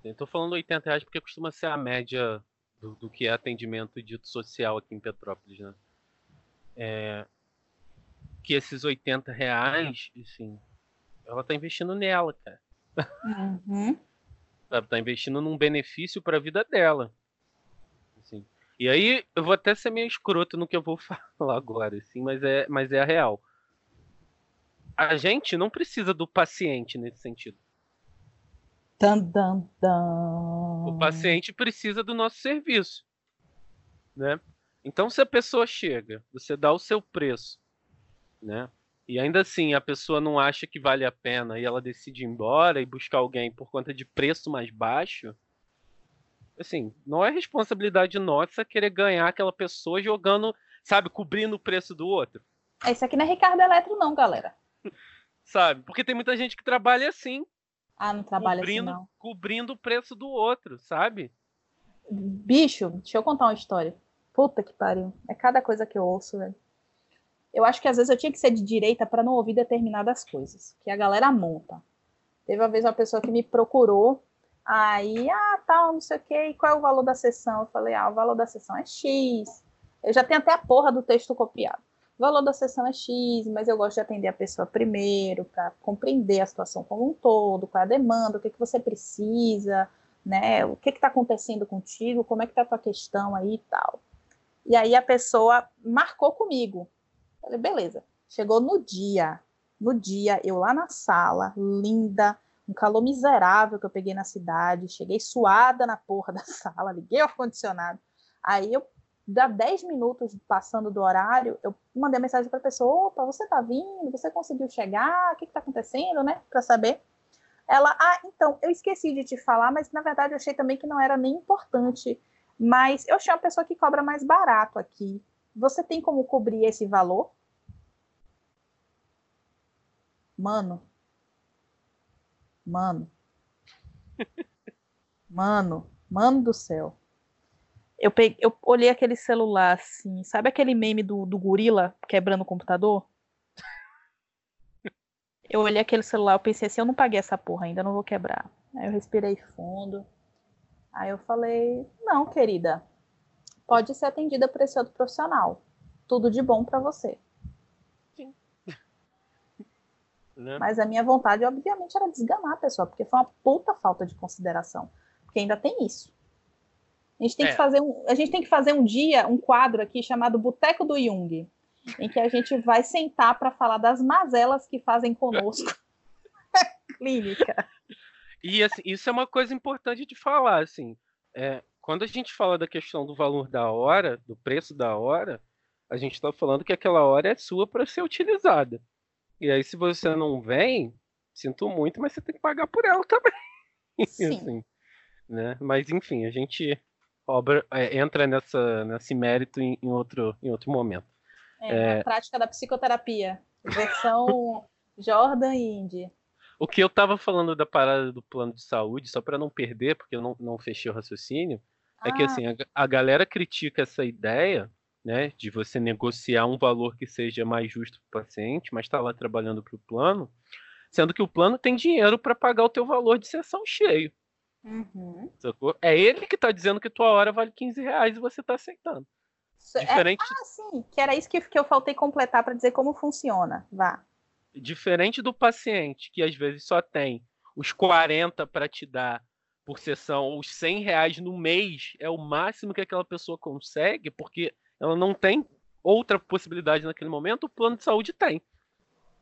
Estou falando 80 reais porque costuma ser a média do, do, que é atendimento dito social aqui em Petrópolis, né? É, que esses 80 reais, assim, ela tá investindo nela, cara. Uhum. Ela tá investindo num benefício para a vida dela. Assim. E aí, eu vou até ser meio escroto no que eu vou falar agora, assim, mas é, mas é a real. A gente não precisa do paciente nesse sentido. Dun, dun, dun. O paciente precisa do nosso serviço, né? Então, se a pessoa chega, você dá o seu preço, né? E ainda assim a pessoa não acha que vale a pena e ela decide ir embora e buscar alguém por conta de preço mais baixo, assim, não é responsabilidade nossa querer ganhar aquela pessoa jogando, sabe, cobrindo o preço do outro. É, isso aqui não é Ricardo Eletro, não, galera. sabe? Porque tem muita gente que trabalha assim. Ah, não trabalha cobrindo, assim, não. Cobrindo o preço do outro, sabe? Bicho, deixa eu contar uma história. Puta que pariu. É cada coisa que eu ouço, velho eu acho que às vezes eu tinha que ser de direita para não ouvir determinadas coisas, que a galera monta. Teve uma vez uma pessoa que me procurou, aí, ah, tal, não sei o quê, e qual é o valor da sessão? Eu falei, ah, o valor da sessão é X. Eu já tenho até a porra do texto copiado. Valor da sessão é X, mas eu gosto de atender a pessoa primeiro, para compreender a situação como um todo, qual é a demanda, o que, que você precisa, né? O que está acontecendo contigo, como é que está a tua questão aí e tal. E aí a pessoa marcou comigo. Falei, beleza. Chegou no dia, no dia, eu lá na sala, linda, um calor miserável que eu peguei na cidade, cheguei suada na porra da sala, liguei o ar-condicionado. Aí eu, dá 10 minutos passando do horário, eu mandei mensagem para a pessoa: opa, você tá vindo? Você conseguiu chegar? O que, que tá acontecendo, né? Para saber. Ela, ah, então, eu esqueci de te falar, mas na verdade eu achei também que não era nem importante. Mas eu achei uma pessoa que cobra mais barato aqui. Você tem como cobrir esse valor? Mano. Mano. Mano. Mano do céu. Eu, peguei, eu olhei aquele celular assim. Sabe aquele meme do, do gorila quebrando o computador? Eu olhei aquele celular, eu pensei assim, eu não paguei essa porra ainda, não vou quebrar. Aí eu respirei fundo. Aí eu falei, não, querida, pode ser atendida por esse outro profissional. Tudo de bom para você. Sim. né? Mas a minha vontade, obviamente, era desganar a pessoa, porque foi uma puta falta de consideração. Porque ainda tem isso. A gente tem, é. que, fazer um, a gente tem que fazer um dia, um quadro aqui chamado Boteco do Jung, em que a gente vai sentar para falar das mazelas que fazem conosco clínica. E assim, isso é uma coisa importante de falar, assim. É, quando a gente fala da questão do valor da hora, do preço da hora, a gente está falando que aquela hora é sua para ser utilizada. E aí, se você não vem, sinto muito, mas você tem que pagar por ela também. Sim. assim, né? Mas enfim, a gente obra, é, entra nessa, nesse mérito em, em, outro, em outro momento. É, é... a prática da psicoterapia. Versão Jordan e Indy. O que eu estava falando da parada do plano de saúde, só para não perder, porque eu não, não fechei o raciocínio, ah. é que ah. assim, a, a galera critica essa ideia né, de você negociar um valor que seja mais justo para o paciente, mas está lá trabalhando para o plano, sendo que o plano tem dinheiro para pagar o teu valor de sessão cheio. Uhum. É ele que está dizendo que tua hora vale 15 reais e você está aceitando. É, Diferente... É, ah, sim, que era isso que, que eu faltei completar para dizer como funciona. Vá. Diferente do paciente, que às vezes só tem os 40 para te dar por sessão, ou os 100 reais no mês, é o máximo que aquela pessoa consegue, porque ela não tem outra possibilidade naquele momento, o plano de saúde tem.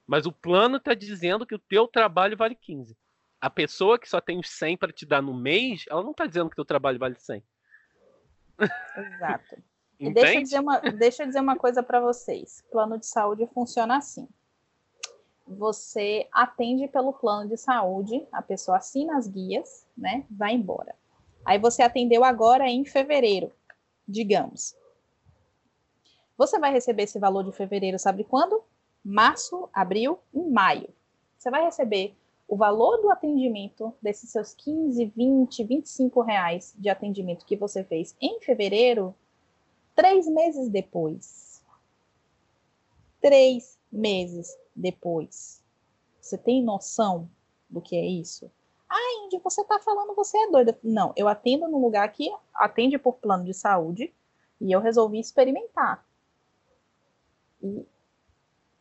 Mas o plano está dizendo que o teu trabalho vale 15. A pessoa que só tem os 100 para te dar no mês, ela não está dizendo que o teu trabalho vale 100. Exato. e deixa eu, dizer uma, deixa eu dizer uma coisa para vocês. Plano de saúde funciona assim. Você atende pelo plano de saúde, a pessoa assina as guias, né? Vai embora. Aí você atendeu agora em fevereiro, digamos. Você vai receber esse valor de fevereiro, sabe quando? Março, abril e maio. Você vai receber o valor do atendimento desses seus 15, 20, 25 reais de atendimento que você fez em fevereiro, três meses depois. Três meses depois. Você tem noção do que é isso? Ah, atende, você está falando, você é doida. Não, eu atendo num lugar que atende por plano de saúde e eu resolvi experimentar. E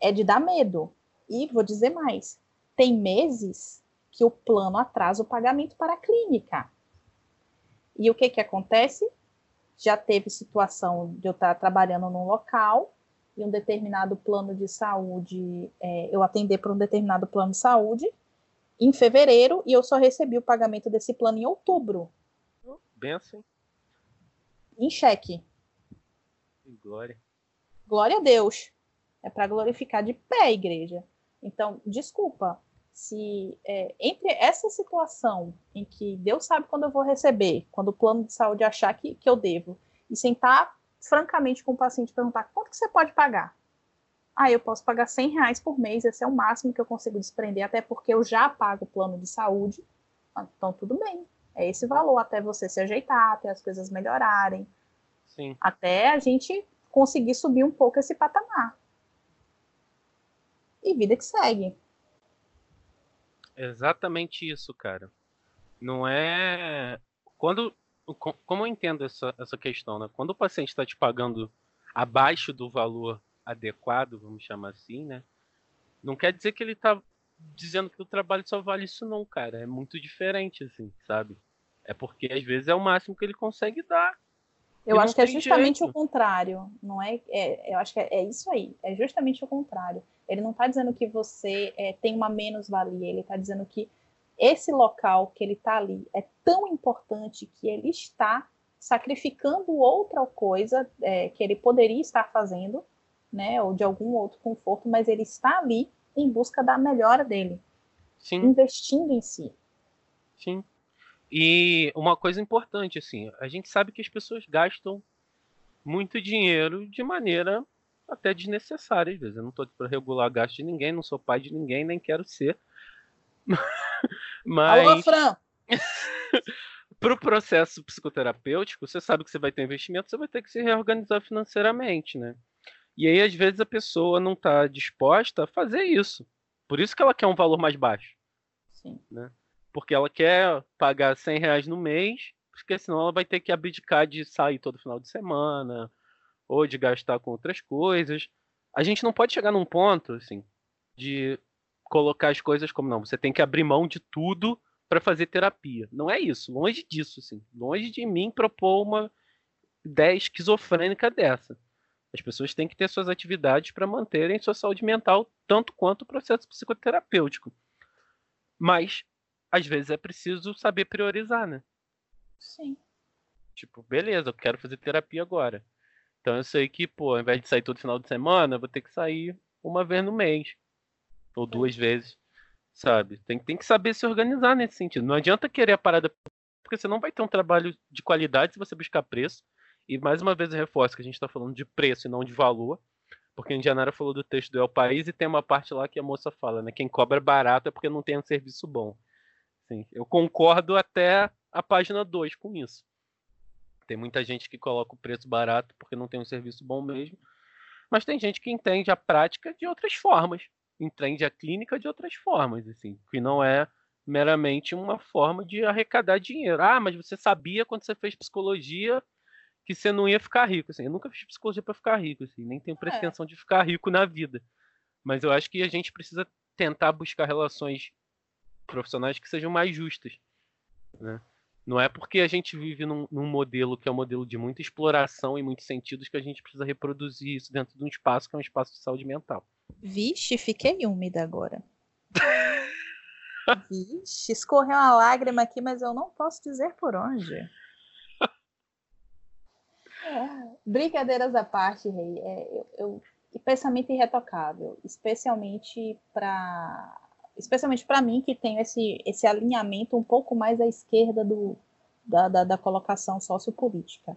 é de dar medo. E vou dizer mais: tem meses que o plano atrasa o pagamento para a clínica. E o que, que acontece? Já teve situação de eu estar trabalhando num local e um determinado plano de saúde, é, eu atender para um determinado plano de saúde em fevereiro e eu só recebi o pagamento desse plano em outubro. Bem assim. Em cheque. Glória. Glória a Deus. É para glorificar de pé a igreja. Então, desculpa, se é, entre essa situação em que Deus sabe quando eu vou receber, quando o plano de saúde achar que, que eu devo, e sentar francamente com o paciente e perguntar quanto que você pode pagar? Ah, eu posso pagar 100 reais por mês, esse é o máximo que eu consigo desprender, até porque eu já pago o plano de saúde. Ah, então, tudo bem. É esse valor até você se ajeitar, até as coisas melhorarem. Sim. Até a gente conseguir subir um pouco esse patamar. E vida que segue. Exatamente isso, cara. Não é. Quando. Como eu entendo essa, essa questão, né? Quando o paciente está te pagando abaixo do valor adequado, vamos chamar assim, né? Não quer dizer que ele está dizendo que o trabalho só vale isso, não, cara. É muito diferente, assim, sabe? É porque às vezes é o máximo que ele consegue dar. Eu acho que é justamente o contrário, não é, é? Eu acho que é, é, isso aí, é justamente o contrário. Ele não está dizendo que você é, tem uma menos-valia, ele está dizendo que esse local que ele está ali é tão importante que ele está sacrificando outra coisa é, que ele poderia estar fazendo, né, ou de algum outro conforto, mas ele está ali em busca da melhora dele, Sim. investindo em si. Sim. E uma coisa importante, assim, a gente sabe que as pessoas gastam muito dinheiro de maneira até desnecessária, às vezes. Eu não estou para regular gasto de ninguém, não sou pai de ninguém, nem quero ser. Mas. Alô, Fran! para o processo psicoterapêutico, você sabe que você vai ter investimento, você vai ter que se reorganizar financeiramente, né? E aí, às vezes, a pessoa não está disposta a fazer isso. Por isso que ela quer um valor mais baixo. Sim. Né? Porque ela quer pagar 100 reais no mês, porque senão ela vai ter que abdicar de sair todo final de semana, ou de gastar com outras coisas. A gente não pode chegar num ponto, assim, de colocar as coisas como, não, você tem que abrir mão de tudo para fazer terapia. Não é isso, longe disso, assim. Longe de mim propor uma ideia esquizofrênica dessa. As pessoas têm que ter suas atividades para manterem sua saúde mental, tanto quanto o processo psicoterapêutico. Mas às vezes é preciso saber priorizar, né? Sim. Tipo, beleza, eu quero fazer terapia agora. Então eu sei que, pô, ao invés de sair todo final de semana, eu vou ter que sair uma vez no mês. Ou duas vezes. Sabe? Tem, tem que saber se organizar nesse sentido. Não adianta querer a parada. Porque você não vai ter um trabalho de qualidade se você buscar preço. E mais uma vez eu reforço que a gente está falando de preço e não de valor. Porque a Indianara falou do texto do El País e tem uma parte lá que a moça fala, né? Quem cobra barato é porque não tem um serviço bom. Sim, eu concordo até a página 2 com isso. Tem muita gente que coloca o preço barato porque não tem um serviço bom mesmo. Mas tem gente que entende a prática de outras formas. Entende a clínica de outras formas, assim, que não é meramente uma forma de arrecadar dinheiro. Ah, mas você sabia quando você fez psicologia que você não ia ficar rico. Assim, eu nunca fiz psicologia para ficar rico, assim, nem tenho pretensão é. de ficar rico na vida. Mas eu acho que a gente precisa tentar buscar relações profissionais que sejam mais justas. Né? Não é porque a gente vive num, num, modelo que é um modelo de muita exploração em muitos sentidos que a gente precisa reproduzir isso dentro de um espaço que é um espaço de saúde mental. Vixe, fiquei úmida agora. Vixe, escorreu uma lágrima aqui, mas eu não posso dizer por onde. É, brincadeiras à parte, Rei. É, eu, eu, pensamento irretocável, especialmente para especialmente para mim, que tenho esse, esse alinhamento um pouco mais à esquerda do, da, da, da colocação sociopolítica.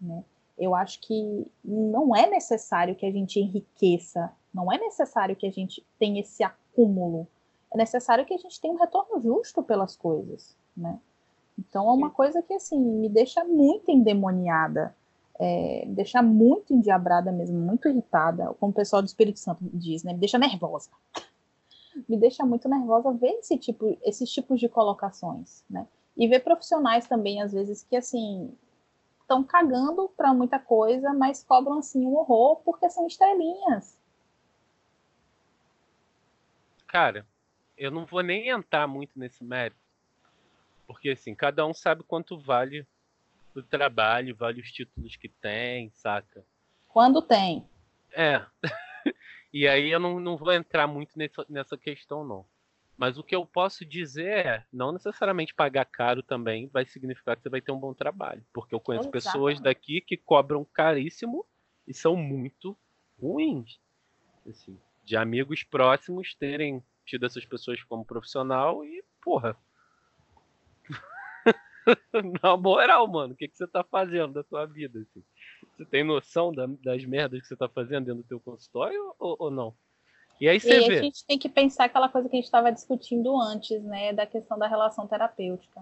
Né? Eu acho que não é necessário que a gente enriqueça, não é necessário que a gente tenha esse acúmulo, é necessário que a gente tenha um retorno justo pelas coisas. Né? Então é uma coisa que assim me deixa muito endemoniada, é, me deixa muito endiabrada mesmo, muito irritada, como o pessoal do Espírito Santo diz, né? Me deixa nervosa. Me deixa muito nervosa ver esse tipo, esses tipos de colocações, né? E ver profissionais também, às vezes, que assim estão cagando para muita coisa, mas cobram assim um horror porque são estrelinhas. Cara, eu não vou nem entrar muito nesse mérito. Porque assim, cada um sabe quanto vale o trabalho, vale os títulos que tem, saca? Quando tem. É. e aí eu não, não vou entrar muito nessa, nessa questão, não. Mas o que eu posso dizer é, não necessariamente pagar caro também vai significar que você vai ter um bom trabalho. Porque eu conheço Exatamente. pessoas daqui que cobram caríssimo e são muito ruins. Assim, de amigos próximos terem tido essas pessoas como profissional e, porra. Na moral, mano, o que, que você tá fazendo da sua vida? Assim? Você tem noção da, das merdas que você tá fazendo dentro do teu consultório ou, ou não? E aí você e vê. a gente tem que pensar aquela coisa que a gente estava discutindo antes, né, da questão da relação terapêutica.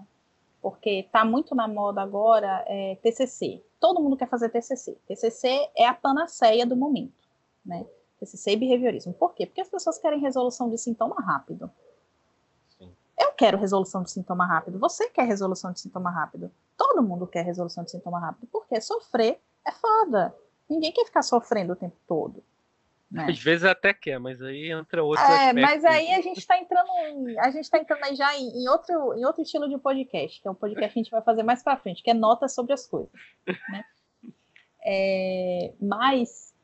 Porque tá muito na moda agora é, TCC. Todo mundo quer fazer TCC. TCC é a panaceia do momento, né? TCC e behaviorismo. Por quê? Porque as pessoas querem resolução de sintoma rápido. Sim. Eu quero resolução de sintoma rápido. Você quer resolução de sintoma rápido. Todo mundo quer resolução de sintoma rápido. Porque sofrer é foda. Ninguém quer ficar sofrendo o tempo todo. Né? Às vezes até quer, mas aí entra outro É, aspecto. mas aí a gente está entrando, a gente está entrando aí já em, em, outro, em outro estilo de podcast, que é um podcast que a gente vai fazer mais para frente, que é notas sobre as coisas, né? É, mas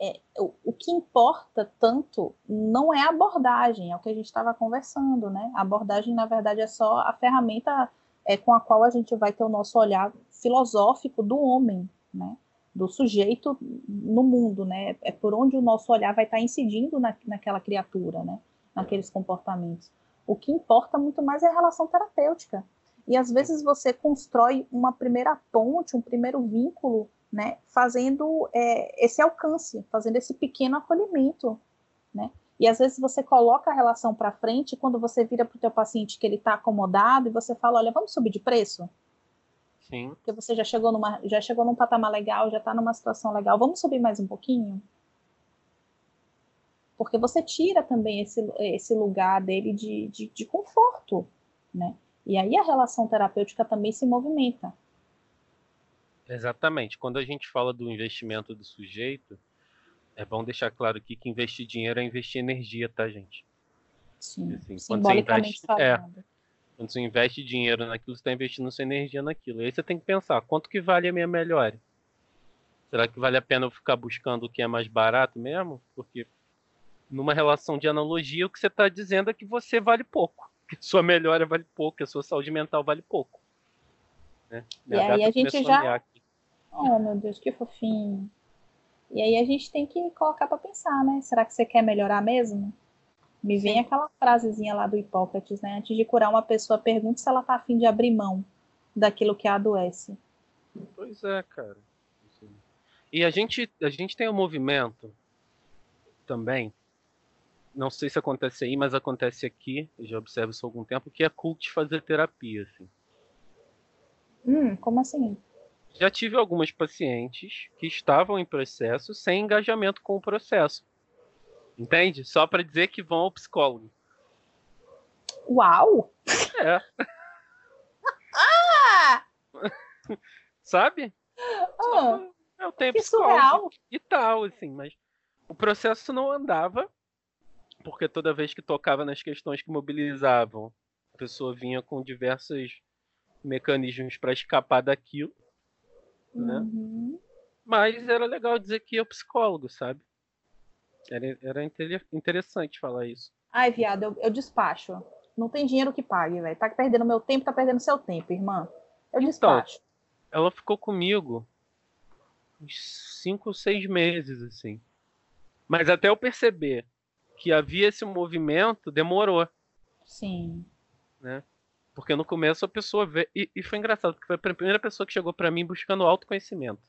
é, o, o, que importa tanto não é a abordagem, é o que a gente estava conversando, né? A abordagem, na verdade, é só a ferramenta é, com a qual a gente vai ter o nosso olhar filosófico do homem, né? do sujeito no mundo, né? É por onde o nosso olhar vai estar incidindo na, naquela criatura, né? Naqueles comportamentos. O que importa muito mais é a relação terapêutica. E às vezes você constrói uma primeira ponte, um primeiro vínculo, né? Fazendo é, esse alcance, fazendo esse pequeno acolhimento, né? E às vezes você coloca a relação para frente quando você vira para o teu paciente que ele está acomodado e você fala, olha, vamos subir de preço? Sim. Porque você já chegou numa, já chegou num patamar legal, já está numa situação legal. Vamos subir mais um pouquinho? Porque você tira também esse, esse lugar dele de, de, de conforto, né? E aí a relação terapêutica também se movimenta. Exatamente. Quando a gente fala do investimento do sujeito, é bom deixar claro aqui que investir dinheiro é investir energia, tá, gente? Sim, assim, simbolicamente investe, é, falando. É, quando você investe dinheiro naquilo, você está investindo sua energia naquilo. E aí você tem que pensar, quanto que vale a minha melhora? Será que vale a pena eu ficar buscando o que é mais barato mesmo? Porque numa relação de analogia, o que você está dizendo é que você vale pouco. Que sua melhora vale pouco, que a sua saúde mental vale pouco. Né? E aí a gente já... Oh, meu Deus, que fofinho. E aí a gente tem que colocar para pensar, né? Será que você quer melhorar mesmo? Me vem Sim. aquela frasezinha lá do Hipócrates, né? Antes de curar uma pessoa, pergunte se ela tá afim de abrir mão daquilo que a adoece. Pois é, cara. E a gente, a gente tem um movimento também, não sei se acontece aí, mas acontece aqui, eu já observo isso há algum tempo, que é cult fazer terapia, assim. Hum, como assim? Já tive algumas pacientes que estavam em processo sem engajamento com o processo. Entende? Só para dizer que vão ao psicólogo. Uau! É. ah! Sabe? Ah, eu tenho psicólogo e tal, assim, mas o processo não andava, porque toda vez que tocava nas questões que mobilizavam, a pessoa vinha com diversos mecanismos para escapar daquilo, né? Uhum. Mas era legal dizer que é o psicólogo, sabe? Era, era interessante falar isso. Ai, viado, eu, eu despacho. Não tem dinheiro que pague, velho. Tá perdendo meu tempo, tá perdendo seu tempo, irmã. Eu então, despacho. Ela ficou comigo uns cinco seis meses, assim. Mas até eu perceber que havia esse movimento, demorou. Sim. Né? Porque no começo a pessoa vê. E, e foi engraçado, porque foi a primeira pessoa que chegou para mim buscando autoconhecimento.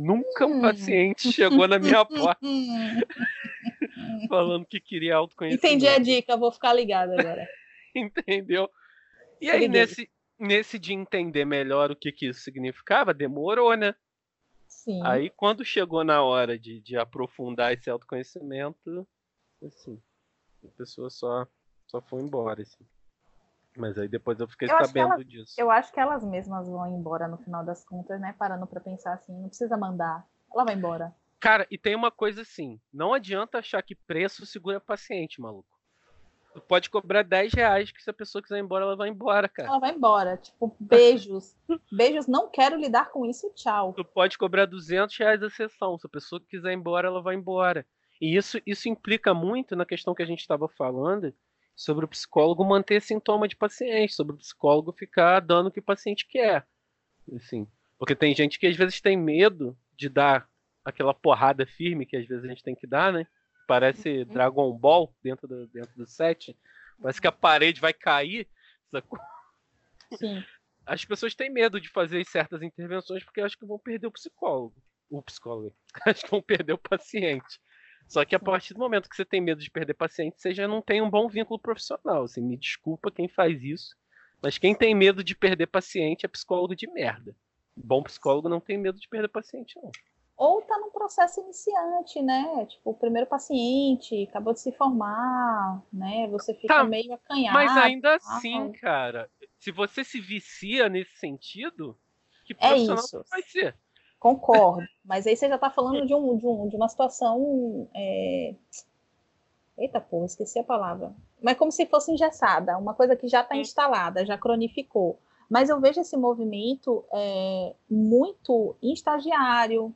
Nunca um hum. paciente chegou na minha porta falando que queria autoconhecimento. Entendi a dica, vou ficar ligado agora. Entendeu? E aí, nesse, nesse de entender melhor o que, que isso significava, demorou, né? Sim. Aí, quando chegou na hora de, de aprofundar esse autoconhecimento, assim, A pessoa só, só foi embora, assim. Mas aí depois eu fiquei eu sabendo elas, disso. Eu acho que elas mesmas vão embora no final das contas, né? Parando para pensar assim, não precisa mandar. Ela vai embora. Cara, e tem uma coisa assim, não adianta achar que preço segura paciente, maluco. Tu pode cobrar 10 reais que se a pessoa quiser ir embora, ela vai embora, cara. Ela vai embora. Tipo, beijos. beijos, não quero lidar com isso, tchau. Tu pode cobrar 200 reais a sessão. Se a pessoa quiser ir embora, ela vai embora. E isso, isso implica muito na questão que a gente estava falando sobre o psicólogo manter sintoma de paciente, sobre o psicólogo ficar dando o que o paciente quer. Assim, porque tem gente que às vezes tem medo de dar aquela porrada firme que às vezes a gente tem que dar, né? Parece uhum. Dragon Ball dentro do, dentro do set. Parece que a parede vai cair. Sacou? Sim. As pessoas têm medo de fazer certas intervenções porque acham que vão perder o psicólogo. O psicólogo. Acho que vão perder o paciente. Só que a partir do momento que você tem medo de perder paciente, você já não tem um bom vínculo profissional. Assim, me desculpa quem faz isso, mas quem tem medo de perder paciente é psicólogo de merda. Bom psicólogo não tem medo de perder paciente, não ou está num processo iniciante, né? Tipo, o primeiro paciente acabou de se formar, né? Você fica tá, meio acanhado. Mas ainda assim, cara, se você se vicia nesse sentido, que é profissional é vai ser? Concordo. Mas aí você já está falando de, um, de, um, de uma situação. É... Eita porra, esqueci a palavra. Mas como se fosse engessada, uma coisa que já está instalada, já cronificou. Mas eu vejo esse movimento é, muito em estagiário,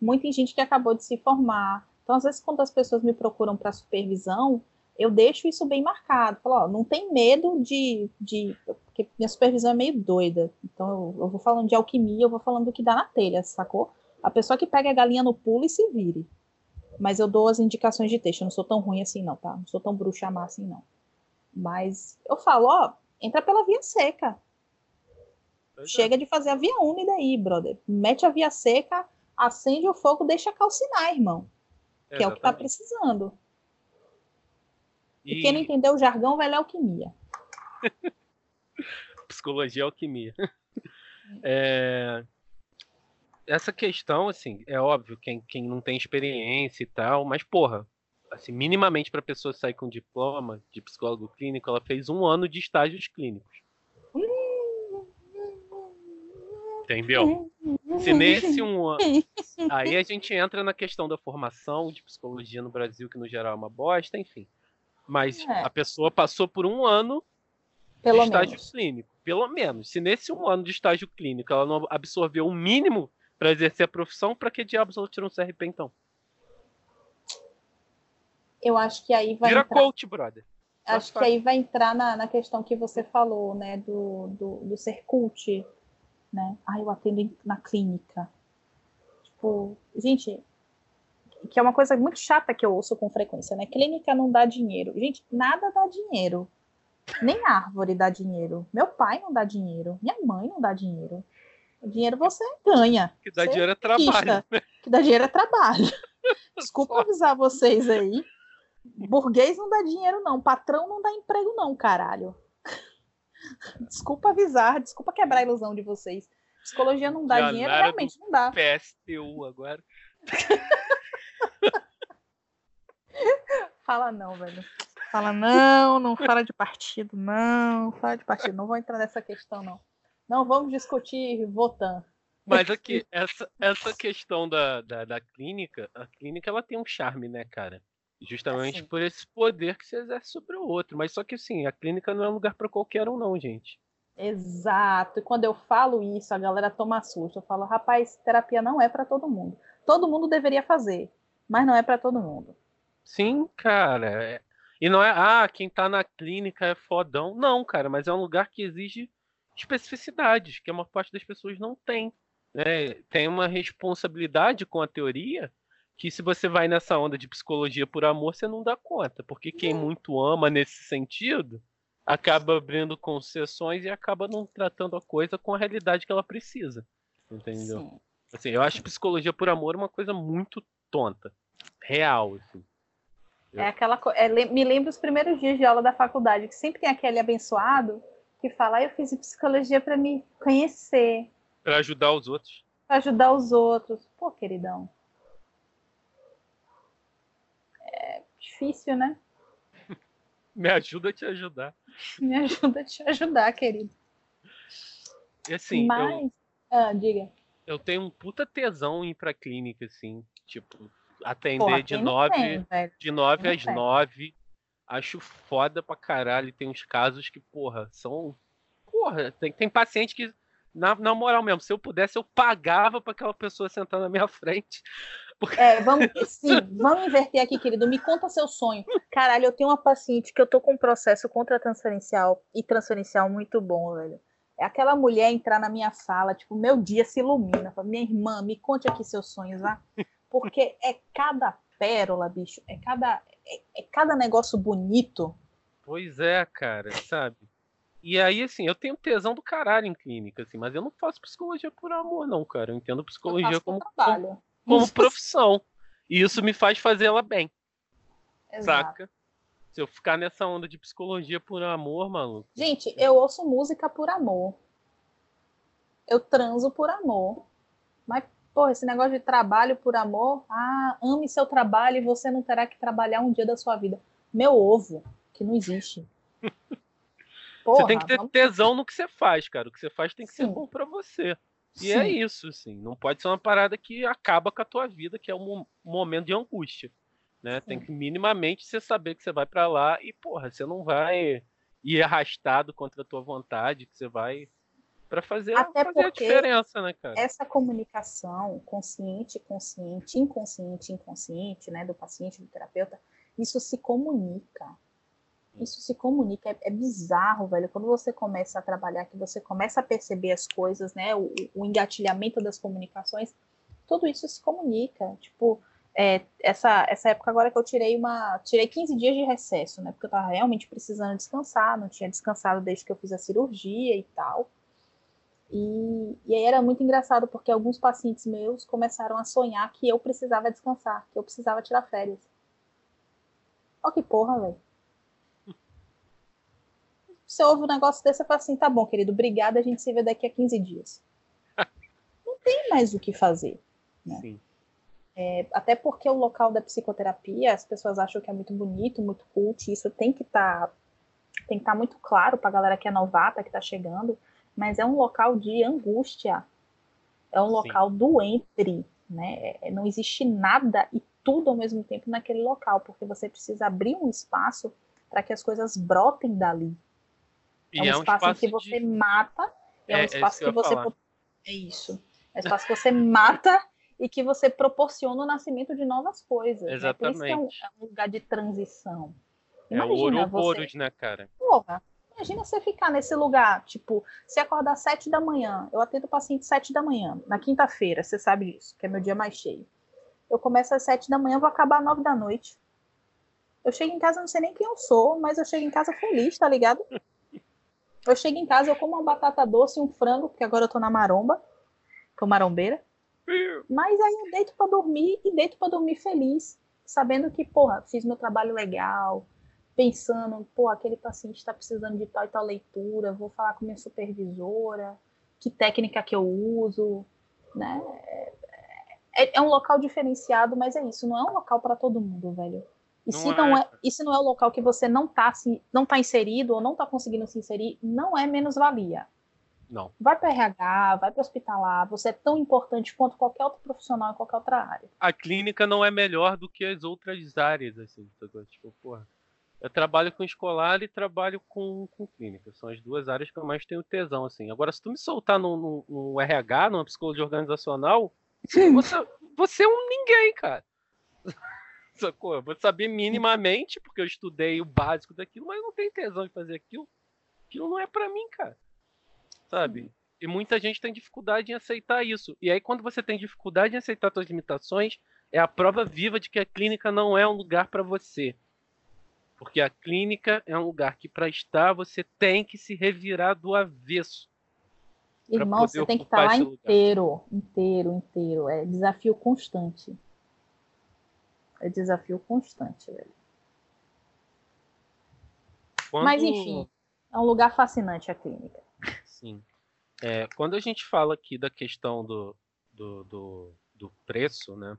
muita gente que acabou de se formar. Então, às vezes, quando as pessoas me procuram para supervisão, eu deixo isso bem marcado. Falo, ó, não tem medo de, de. Porque minha supervisão é meio doida. Então, eu, eu, vou falando de alquimia, eu vou falando do que dá na telha, sacou? A pessoa que pega a galinha no pulo e se vire. Mas eu dou as indicações de texto. Eu não sou tão ruim assim, não, tá? Não sou tão bruxa má assim, não. Mas eu falo, ó, entra pela via seca. É. Chega de fazer a via úmida aí, brother. Mete a via seca, acende o fogo, deixa calcinar, irmão. Que Exatamente. é o que tá precisando. E... e quem não entendeu o jargão vai ler alquimia. Psicologia e alquimia. É... Essa questão, assim, é óbvio, quem, quem não tem experiência e tal, mas, porra, assim, minimamente para pessoa sair com diploma de psicólogo clínico, ela fez um ano de estágios clínicos. Entendeu? Se nesse um ano. Aí a gente entra na questão da formação de psicologia no Brasil, que no geral é uma bosta, enfim. Mas é. a pessoa passou por um ano Pelo de estágio menos. clínico. Pelo menos. Se nesse um ano de estágio clínico ela não absorveu o mínimo para exercer a profissão, para que diabos ela tirou um CRP então? Eu acho que aí vai. Vira entrar... coach, brother. Acho que aí vai entrar na, na questão que você falou, né? Do, do, do ser cult né? Ah, eu atendo na clínica. Tipo, gente, que é uma coisa muito chata que eu ouço com frequência, né? Clínica não dá dinheiro. Gente, nada dá dinheiro. Nem árvore dá dinheiro. Meu pai não dá dinheiro. Minha mãe não dá dinheiro. O dinheiro você ganha. Que dá dinheiro é trabalho. Né? Que dá dinheiro é trabalho. Desculpa avisar vocês aí. Burguês não dá dinheiro, não. Patrão não dá emprego, não, caralho. Desculpa avisar, desculpa quebrar a ilusão de vocês. Psicologia não dá Janara dinheiro, realmente não dá. PSTU agora. fala não, velho. Fala não, não fala de partido, não. Fala de partido, não vou entrar nessa questão, não. Não vamos discutir Votan. Mas aqui, essa, essa questão da, da, da clínica, a clínica ela tem um charme, né, cara? Justamente assim. por esse poder que se exerce sobre o outro. Mas só que assim, a clínica não é um lugar para qualquer um, não, gente. Exato. E quando eu falo isso, a galera toma susto. Eu falo, rapaz, terapia não é para todo mundo. Todo mundo deveria fazer, mas não é para todo mundo. Sim, cara. É, e não é, ah, quem tá na clínica é fodão. Não, cara, mas é um lugar que exige especificidades, que a maior parte das pessoas não tem. Né? Tem uma responsabilidade com a teoria que se você vai nessa onda de psicologia por amor, você não dá conta. Porque quem muito ama nesse sentido acaba abrindo concessões e acaba não tratando a coisa com a realidade que ela precisa. Entendeu? Sim. Assim, eu acho psicologia por amor uma coisa muito tonta. Real, assim. É aquela é, me lembro os primeiros dias de aula da faculdade, que sempre tem aquele abençoado que fala, ah, eu fiz psicologia para me conhecer. Para ajudar os outros. Para ajudar os outros. Pô, queridão. difícil, né? Me ajuda a te ajudar. Me ajuda a te ajudar, querido. E assim, Mas, eu, ah, diga. Eu tenho um puta tesão em ir pra clínica, assim, tipo, atender Porra, de nove, tem, de nove às nove. Acho foda pra caralho. Tem uns casos que, porra, são. Porra, tem, tem paciente que na, na moral mesmo, se eu pudesse, eu pagava para aquela pessoa sentar na minha frente. Porque... É, vamos, sim, vamos inverter aqui, querido. Me conta seu sonho. Caralho, eu tenho uma paciente que eu tô com um processo contra transferencial e transferencial muito bom, velho. É aquela mulher entrar na minha sala, tipo, meu dia se ilumina. Fala, minha irmã, me conte aqui seus sonhos, lá. Porque é cada pérola, bicho. É cada, é, é cada negócio bonito. Pois é, cara, sabe? E aí, assim, eu tenho tesão do caralho em clínica, assim, mas eu não faço psicologia por amor, não, cara. Eu entendo psicologia eu como, como, como profissão. E isso me faz fazer ela bem. Exato. Saca? Se eu ficar nessa onda de psicologia por amor, maluco. Gente, eu ouço música por amor. Eu transo por amor. Mas, pô, esse negócio de trabalho por amor, ah, ame seu trabalho e você não terá que trabalhar um dia da sua vida. Meu ovo, que não existe. Porra, você tem que ter vamos... tesão no que você faz, cara. O que você faz tem que Sim. ser bom para você. E Sim. é isso, assim. Não pode ser uma parada que acaba com a tua vida, que é um momento de angústia. Né? Tem que minimamente você saber que você vai para lá e, porra, você não vai ir arrastado contra a tua vontade, que você vai para fazer, Até fazer a diferença, né, cara? Essa comunicação consciente, consciente, inconsciente, inconsciente, né, do paciente, do terapeuta, isso se comunica isso se comunica, é, é, bizarro, velho. Quando você começa a trabalhar, que você começa a perceber as coisas, né? O, o engatilhamento das comunicações, tudo isso se comunica. Tipo, é, essa, essa época agora que eu tirei uma. Tirei 15 dias de recesso, né? Porque eu tava realmente precisando descansar, não tinha descansado desde que eu fiz a cirurgia e tal. E, e aí era muito engraçado, porque alguns pacientes meus começaram a sonhar que eu precisava descansar, que eu precisava tirar férias. Olha que porra, velho você ouve um negócio desse e fala assim: tá bom, querido, obrigada, a gente se vê daqui a 15 dias. Não tem mais o que fazer. Né? Sim. É, até porque o local da psicoterapia, as pessoas acham que é muito bonito, muito cult, isso tem que estar tá, tem que estar tá muito claro para a galera que é novata, que está chegando, mas é um local de angústia, é um Sim. local do entre, né? É, não existe nada e tudo ao mesmo tempo naquele local, porque você precisa abrir um espaço para que as coisas brotem dali, é um, é um espaço, espaço, em que você de... mata, é, é um espaço que, que você. Falar. É isso. É um espaço que você mata e que você proporciona o nascimento de novas coisas. Exatamente. Né? Por isso que é um, é um lugar de transição. Imagina é o Ouroboros, você... né, cara? Porra, imagina você ficar nesse lugar, tipo, se acordar sete da manhã, eu atendo paciente sete da manhã, na quinta-feira, você sabe disso, que é meu dia mais cheio. Eu começo às sete da manhã, vou acabar às nove da noite. Eu chego em casa, não sei nem quem eu sou, mas eu chego em casa feliz, tá ligado? Eu chego em casa, eu como uma batata doce e um frango, porque agora eu tô na maromba, tô marombeira. Mas aí eu deito para dormir e deito para dormir feliz, sabendo que, porra, fiz meu trabalho legal, pensando, pô, aquele paciente está precisando de tal e tal leitura, vou falar com minha supervisora, que técnica que eu uso, né? É, é um local diferenciado, mas é isso, não é um local para todo mundo, velho. E se, não é. é, e se não é o local que você não está não tá inserido ou não está conseguindo se inserir, não é menos-valia. Não. Vai para RH, vai para hospitalar, você é tão importante quanto qualquer outro profissional em qualquer outra área. A clínica não é melhor do que as outras áreas, assim, tipo, porra. Eu trabalho com escolar e trabalho com, com clínica. São as duas áreas que eu mais tenho tesão, assim. Agora, se tu me soltar no RH, numa psicologia organizacional, você, você é um ninguém, cara. Sacou? Eu vou saber minimamente, porque eu estudei o básico daquilo, mas não tenho tesão de fazer aquilo. Aquilo não é para mim, cara. Sabe? E muita gente tem dificuldade em aceitar isso. E aí, quando você tem dificuldade em aceitar suas limitações, é a prova viva de que a clínica não é um lugar para você. Porque a clínica é um lugar que, para estar, você tem que se revirar do avesso. Irmão, você tem que estar lá inteiro, inteiro, inteiro. É desafio constante. É desafio constante, velho. Quando... Mas enfim, é um lugar fascinante a clínica. Sim. É, quando a gente fala aqui da questão do, do, do, do preço, né?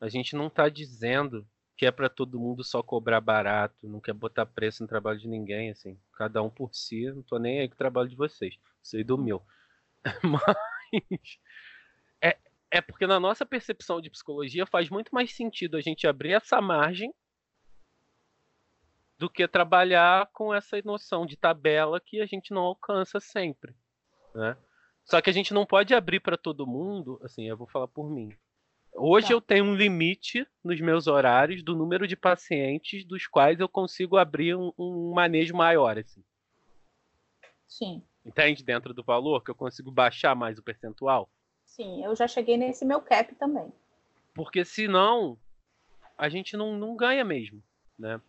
A gente não está dizendo quer para todo mundo só cobrar barato, não quer botar preço no trabalho de ninguém, assim. Cada um por si, não tô nem aí com o trabalho de vocês. Sei do meu. Mas é, é porque na nossa percepção de psicologia faz muito mais sentido a gente abrir essa margem do que trabalhar com essa noção de tabela que a gente não alcança sempre, né? Só que a gente não pode abrir para todo mundo, assim, eu vou falar por mim. Hoje tá. eu tenho um limite nos meus horários do número de pacientes dos quais eu consigo abrir um, um manejo maior, assim. Sim. Entende? Dentro do valor, que eu consigo baixar mais o percentual. Sim, eu já cheguei nesse meu cap também. Porque senão a gente não, não ganha mesmo, né?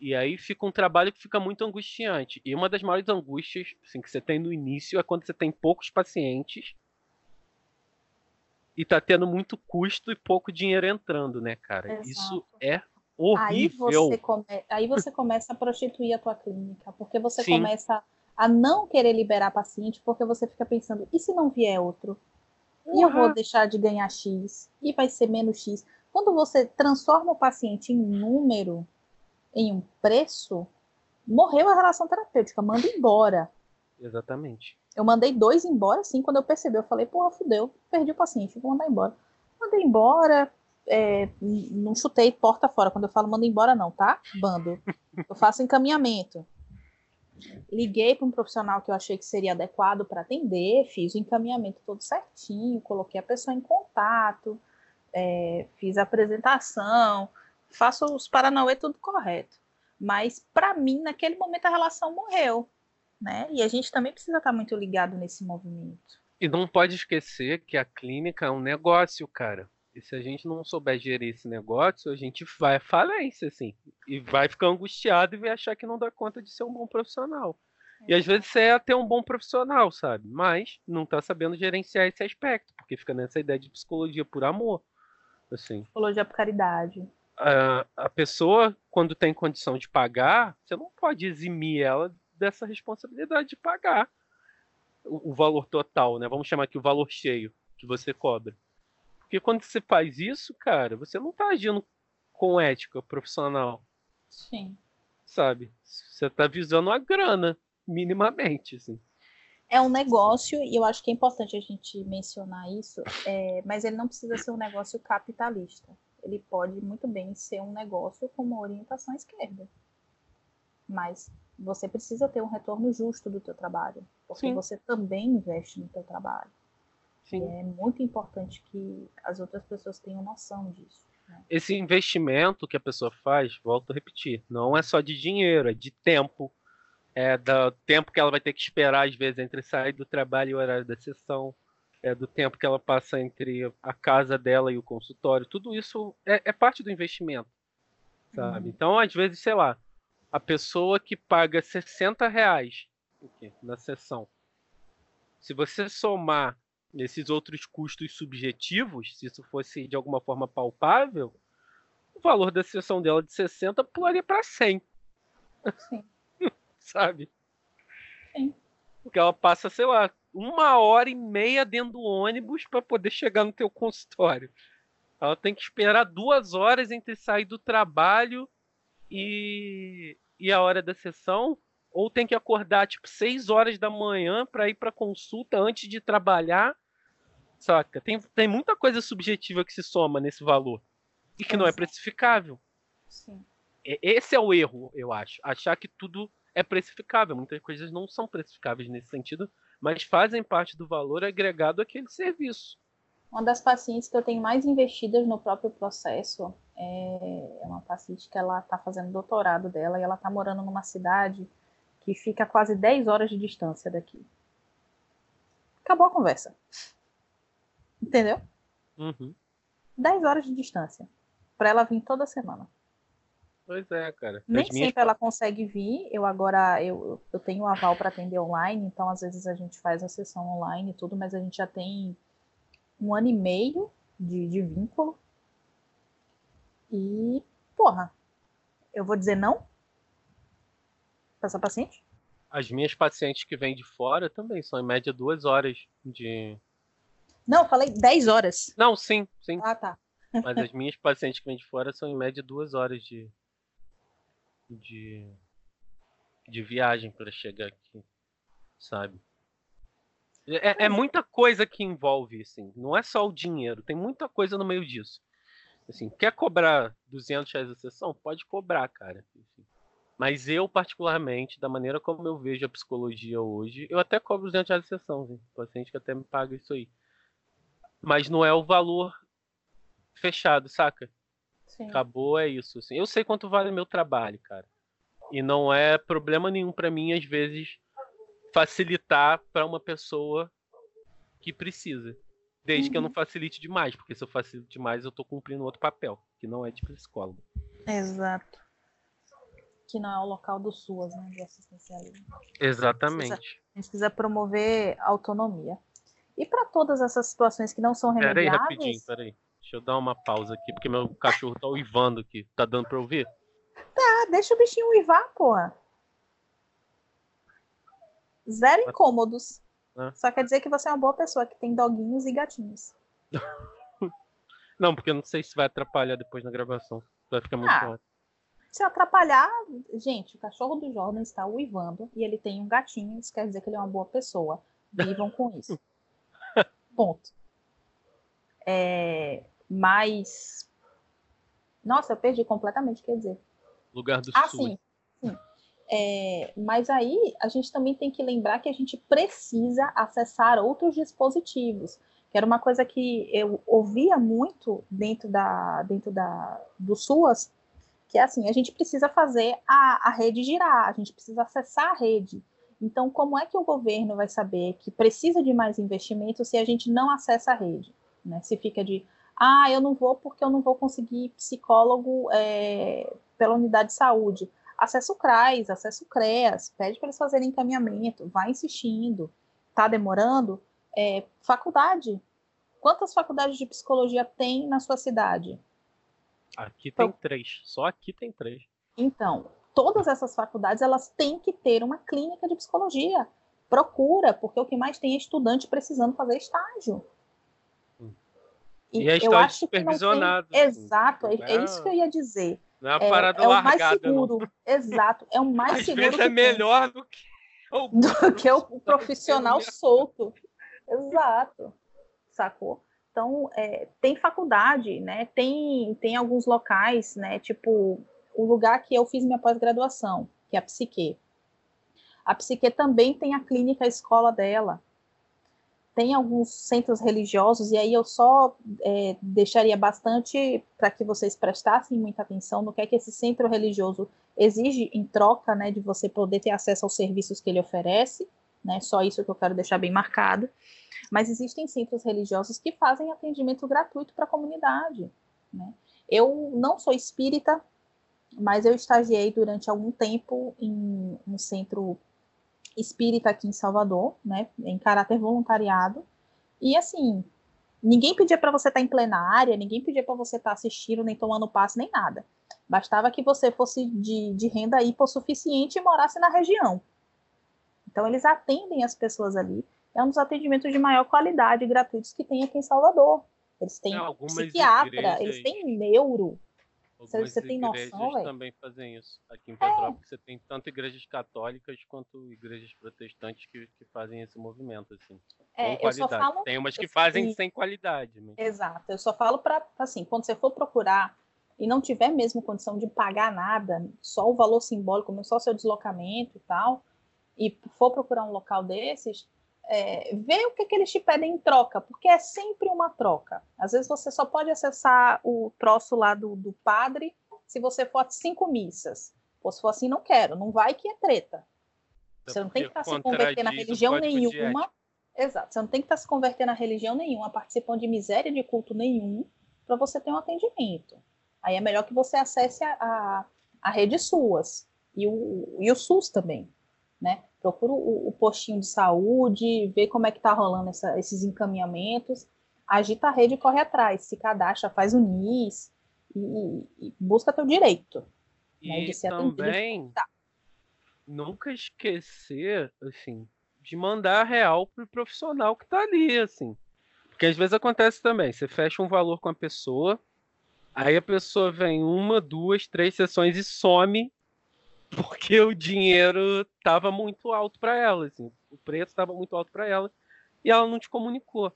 E aí fica um trabalho que fica muito angustiante. E uma das maiores angústias assim, que você tem no início é quando você tem poucos pacientes e tá tendo muito custo e pouco dinheiro entrando, né, cara? Exato. Isso é horrível. Aí você, come... aí você começa a prostituir a tua clínica, porque você Sim. começa a não querer liberar paciente, porque você fica pensando, e se não vier outro? E uhum. eu vou deixar de ganhar X? E vai ser menos X? Quando você transforma o paciente em número, em um preço, morreu a relação terapêutica, manda embora. Exatamente. Eu mandei dois embora, assim, quando eu percebi, eu falei, porra, fudeu, perdi o paciente, vou mandar embora. Mandei embora, é, não chutei porta fora. Quando eu falo manda embora, não, tá? Bando. Eu faço encaminhamento. Liguei para um profissional que eu achei que seria adequado para atender, fiz o encaminhamento todo certinho, coloquei a pessoa em contato, é, fiz a apresentação, faço os Paranauê tudo correto. Mas, para mim, naquele momento, a relação morreu. Né? E a gente também precisa estar muito ligado nesse movimento. E não pode esquecer que a clínica é um negócio, cara. E se a gente não souber gerir esse negócio, a gente vai à falência, assim. E vai ficar angustiado e vai achar que não dá conta de ser um bom profissional. É. E às vezes você é até um bom profissional, sabe? Mas não tá sabendo gerenciar esse aspecto, porque fica nessa ideia de psicologia por amor. Assim. Psicologia por caridade a, a pessoa, quando tem condição de pagar, você não pode eximir ela dessa responsabilidade de pagar o, o valor total, né? Vamos chamar aqui o valor cheio que você cobra. Porque quando você faz isso, cara, você não está agindo com ética profissional. Sim. Sabe? Você está visando a grana, minimamente, assim. É um negócio, e eu acho que é importante a gente mencionar isso, é, mas ele não precisa ser um negócio capitalista ele pode muito bem ser um negócio com uma orientação esquerda. Mas você precisa ter um retorno justo do teu trabalho, porque Sim. você também investe no teu trabalho. Sim. É muito importante que as outras pessoas tenham noção disso. Né? Esse investimento que a pessoa faz, volto a repetir, não é só de dinheiro, é de tempo. É do tempo que ela vai ter que esperar, às vezes, entre sair do trabalho e o horário da sessão é, do tempo que ela passa entre a casa dela e o consultório, tudo isso é, é parte do investimento, sabe? Uhum. Então, às vezes, sei lá, a pessoa que paga 60 reais na sessão, se você somar esses outros custos subjetivos, se isso fosse de alguma forma palpável, o valor da sessão dela de 60 pularia para 100. Sim. Sabe? Sim. Porque ela passa, sei lá, uma hora e meia dentro do ônibus para poder chegar no teu consultório. Ela tem que esperar duas horas entre sair do trabalho e, e a hora da sessão, ou tem que acordar tipo seis horas da manhã para ir para consulta antes de trabalhar. Saca? Tem, tem muita coisa subjetiva que se soma nesse valor e que não é precificável. Sim. Esse é o erro, eu acho. Achar que tudo é precificável. Muitas coisas não são precificáveis nesse sentido, mas fazem parte do valor agregado àquele serviço. Uma das pacientes que eu tenho mais investidas no próprio processo é, é uma paciente que ela está fazendo doutorado dela e ela está morando numa cidade que fica a quase 10 horas de distância daqui. Acabou a conversa. Entendeu? Uhum. 10 horas de distância. Para ela vir toda semana. Pois é, cara. Nem sempre minhas... ela consegue vir. Eu agora eu, eu tenho aval para atender online, então às vezes a gente faz a sessão online e tudo, mas a gente já tem um ano e meio de, de vínculo. E, porra, eu vou dizer não para essa paciente? As minhas pacientes que vêm de fora também são em média duas horas de. Não, falei 10 horas. Não, sim, sim. Ah, tá. Mas as minhas pacientes que vêm de fora são em média duas horas de, de, de viagem para chegar aqui, sabe? É, é, muita coisa que envolve, assim. Não é só o dinheiro, tem muita coisa no meio disso. Assim, quer cobrar 200 reais a sessão? Pode cobrar, cara. Assim. Mas eu, particularmente, da maneira como eu vejo a psicologia hoje, eu até cobro 200 reais a sessão, hein? paciente que até me paga isso aí. Mas não é o valor fechado, saca? Sim. Acabou, é isso. Assim. Eu sei quanto vale meu trabalho, cara. E não é problema nenhum para mim, às vezes, facilitar para uma pessoa que precisa. Desde que eu não uhum. facilite demais, porque se eu facilito demais, eu tô cumprindo outro papel, que não é de psicólogo. Exato. Que não é o local do SUAS, né? De assistencialismo. Exatamente. A gente precisa, a gente precisa promover autonomia. E para todas essas situações que não são remediáveis... Peraí, rapidinho, peraí. Deixa eu dar uma pausa aqui, porque meu cachorro tá uivando aqui. Tá dando pra ouvir? Tá, deixa o bichinho uivar, porra. Zero incômodos. É. Só quer dizer que você é uma boa pessoa, que tem doguinhos e gatinhos. não, porque eu não sei se vai atrapalhar depois na gravação. Vai ficar muito ah, Se atrapalhar, gente, o cachorro do Jordan está uivando e ele tem um gatinho, isso quer dizer que ele é uma boa pessoa. Vivam com isso. Ponto. É, mas. Nossa, eu perdi completamente quer dizer. Lugar do ah, Sul. Sim. É, mas aí a gente também tem que lembrar que a gente precisa acessar outros dispositivos, que era uma coisa que eu ouvia muito dentro da dentro da do SUAS, que é assim, a gente precisa fazer a, a rede girar, a gente precisa acessar a rede. Então, como é que o governo vai saber que precisa de mais investimento se a gente não acessa a rede? Né? Se fica de, ah, eu não vou porque eu não vou conseguir psicólogo é, pela unidade de saúde. Acessa o CRAS, acessa o CREAS, pede para eles fazerem encaminhamento, vai insistindo. Está demorando? É, faculdade. Quantas faculdades de psicologia tem na sua cidade? Aqui tem então, três. Só aqui tem três. Então, todas essas faculdades elas têm que ter uma clínica de psicologia. Procura, porque o que mais tem é estudante precisando fazer estágio. E, e é estágio supervisionado. Tem... Assim, Exato, é, é, isso que eu ia dizer. Não é uma parada é, é largada, o mais seguro. Não. Exato, é o mais Às seguro. Vezes é melhor do que o, do que o profissional solto. Exato, sacou? Então, é, tem faculdade, né? Tem, tem alguns locais, né? Tipo, o lugar que eu fiz minha pós-graduação, que é a Psique. A Psique também tem a clínica a escola dela, tem alguns centros religiosos, e aí eu só é, deixaria bastante para que vocês prestassem muita atenção no que é que esse centro religioso exige em troca, né, de você poder ter acesso aos serviços que ele oferece, né, só isso que eu quero deixar bem marcado. Mas existem centros religiosos que fazem atendimento gratuito para a comunidade. Né. Eu não sou espírita, mas eu estagiei durante algum tempo em um centro espírita aqui em Salvador, né, em caráter voluntariado. E assim, ninguém pedia para você estar tá em plenária, ninguém pedia para você estar tá assistindo, nem tomando passe, nem nada. Bastava que você fosse de, de renda hipossuficiente e morasse na região. Então, eles atendem as pessoas ali. É um dos atendimentos de maior qualidade gratuitos que tem aqui em Salvador. Eles têm é, psiquiatra, igrejas... eles têm neuro, Algumas você tem noção, velho? também fazem isso. Aqui em Petrópolis é. você tem tanto igrejas católicas quanto igrejas protestantes que, que fazem esse movimento, assim. É, com qualidade. Falo... Tem umas que fazem e... sem qualidade. Mas... Exato. Eu só falo para, assim, quando você for procurar e não tiver mesmo condição de pagar nada, só o valor simbólico, só o seu deslocamento e tal, e for procurar um local desses, é, ver o que, que eles te pedem em troca, porque é sempre uma troca. Às vezes você só pode acessar o troço lá do, do padre se você for a cinco missas. Ou se for assim, não quero, não vai que é treta. Você não tem que estar tá se convertendo na religião nenhuma. Exato, você não tem que estar tá se convertendo na religião nenhuma, participando de miséria de culto nenhum, para você ter um atendimento. Aí é melhor que você acesse a, a, a rede SUAS e o, e o SUS também, né? Procura o, o, postinho de saúde, vê como é que tá rolando essa, esses encaminhamentos, agita a rede e corre atrás, se cadastra, faz o NIS e, e busca teu direito. Né, e também nunca esquecer, assim, de mandar real pro profissional que tá ali, assim. Porque às vezes acontece também, você fecha um valor com a pessoa, Aí a pessoa vem uma, duas, três sessões e some porque o dinheiro estava muito alto para ela, assim, o preço estava muito alto para ela e ela não te comunicou.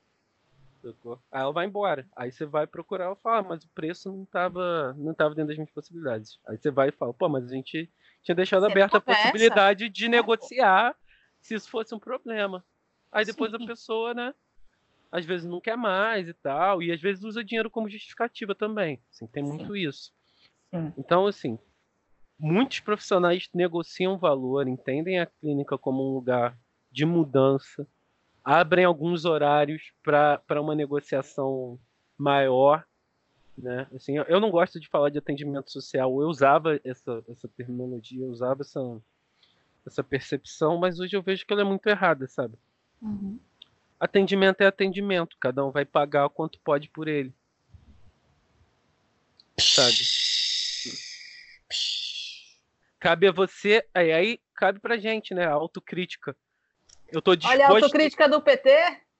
Sacou? Aí ela vai embora. Aí você vai procurar, ela fala, ah, mas o preço não estava não tava dentro das minhas possibilidades. Aí você vai e fala, pô, mas a gente tinha deixado você aberta conversa. a possibilidade de negociar se isso fosse um problema. Aí depois Sim. a pessoa, né, às vezes não quer mais e tal, e às vezes usa dinheiro como justificativa também. Assim, tem muito Sim. isso. Sim. Então, assim, muitos profissionais negociam valor, entendem a clínica como um lugar de mudança, abrem alguns horários para uma negociação maior. Né? Assim, eu não gosto de falar de atendimento social, eu usava essa, essa terminologia, eu usava essa, essa percepção, mas hoje eu vejo que ela é muito errada, sabe? Uhum. Atendimento é atendimento, cada um vai pagar o quanto pode por ele. Sabe? Cabe a você, aí, aí cabe pra gente, né? A autocrítica. Eu tô disposto... Olha a autocrítica do PT.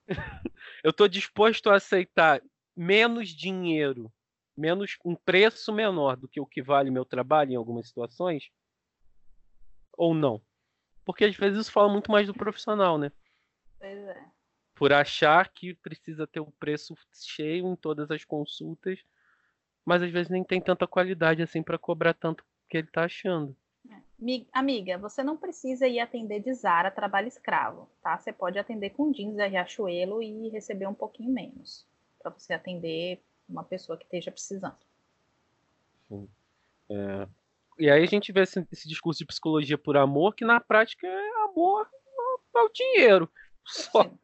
eu tô disposto a aceitar menos dinheiro, menos um preço menor do que o que vale meu trabalho em algumas situações, ou não? Porque às vezes isso fala muito mais do profissional, né? Pois é por achar que precisa ter o preço cheio em todas as consultas, mas às vezes nem tem tanta qualidade assim para cobrar tanto que ele está achando. É. Amiga, você não precisa ir atender de Zara trabalho escravo, tá? Você pode atender com jeans da Riachuelo e receber um pouquinho menos para você atender uma pessoa que esteja precisando. Sim. É... E aí a gente vê esse, esse, discurso de psicologia por amor, que na prática é amor ao dinheiro. Só. Sim.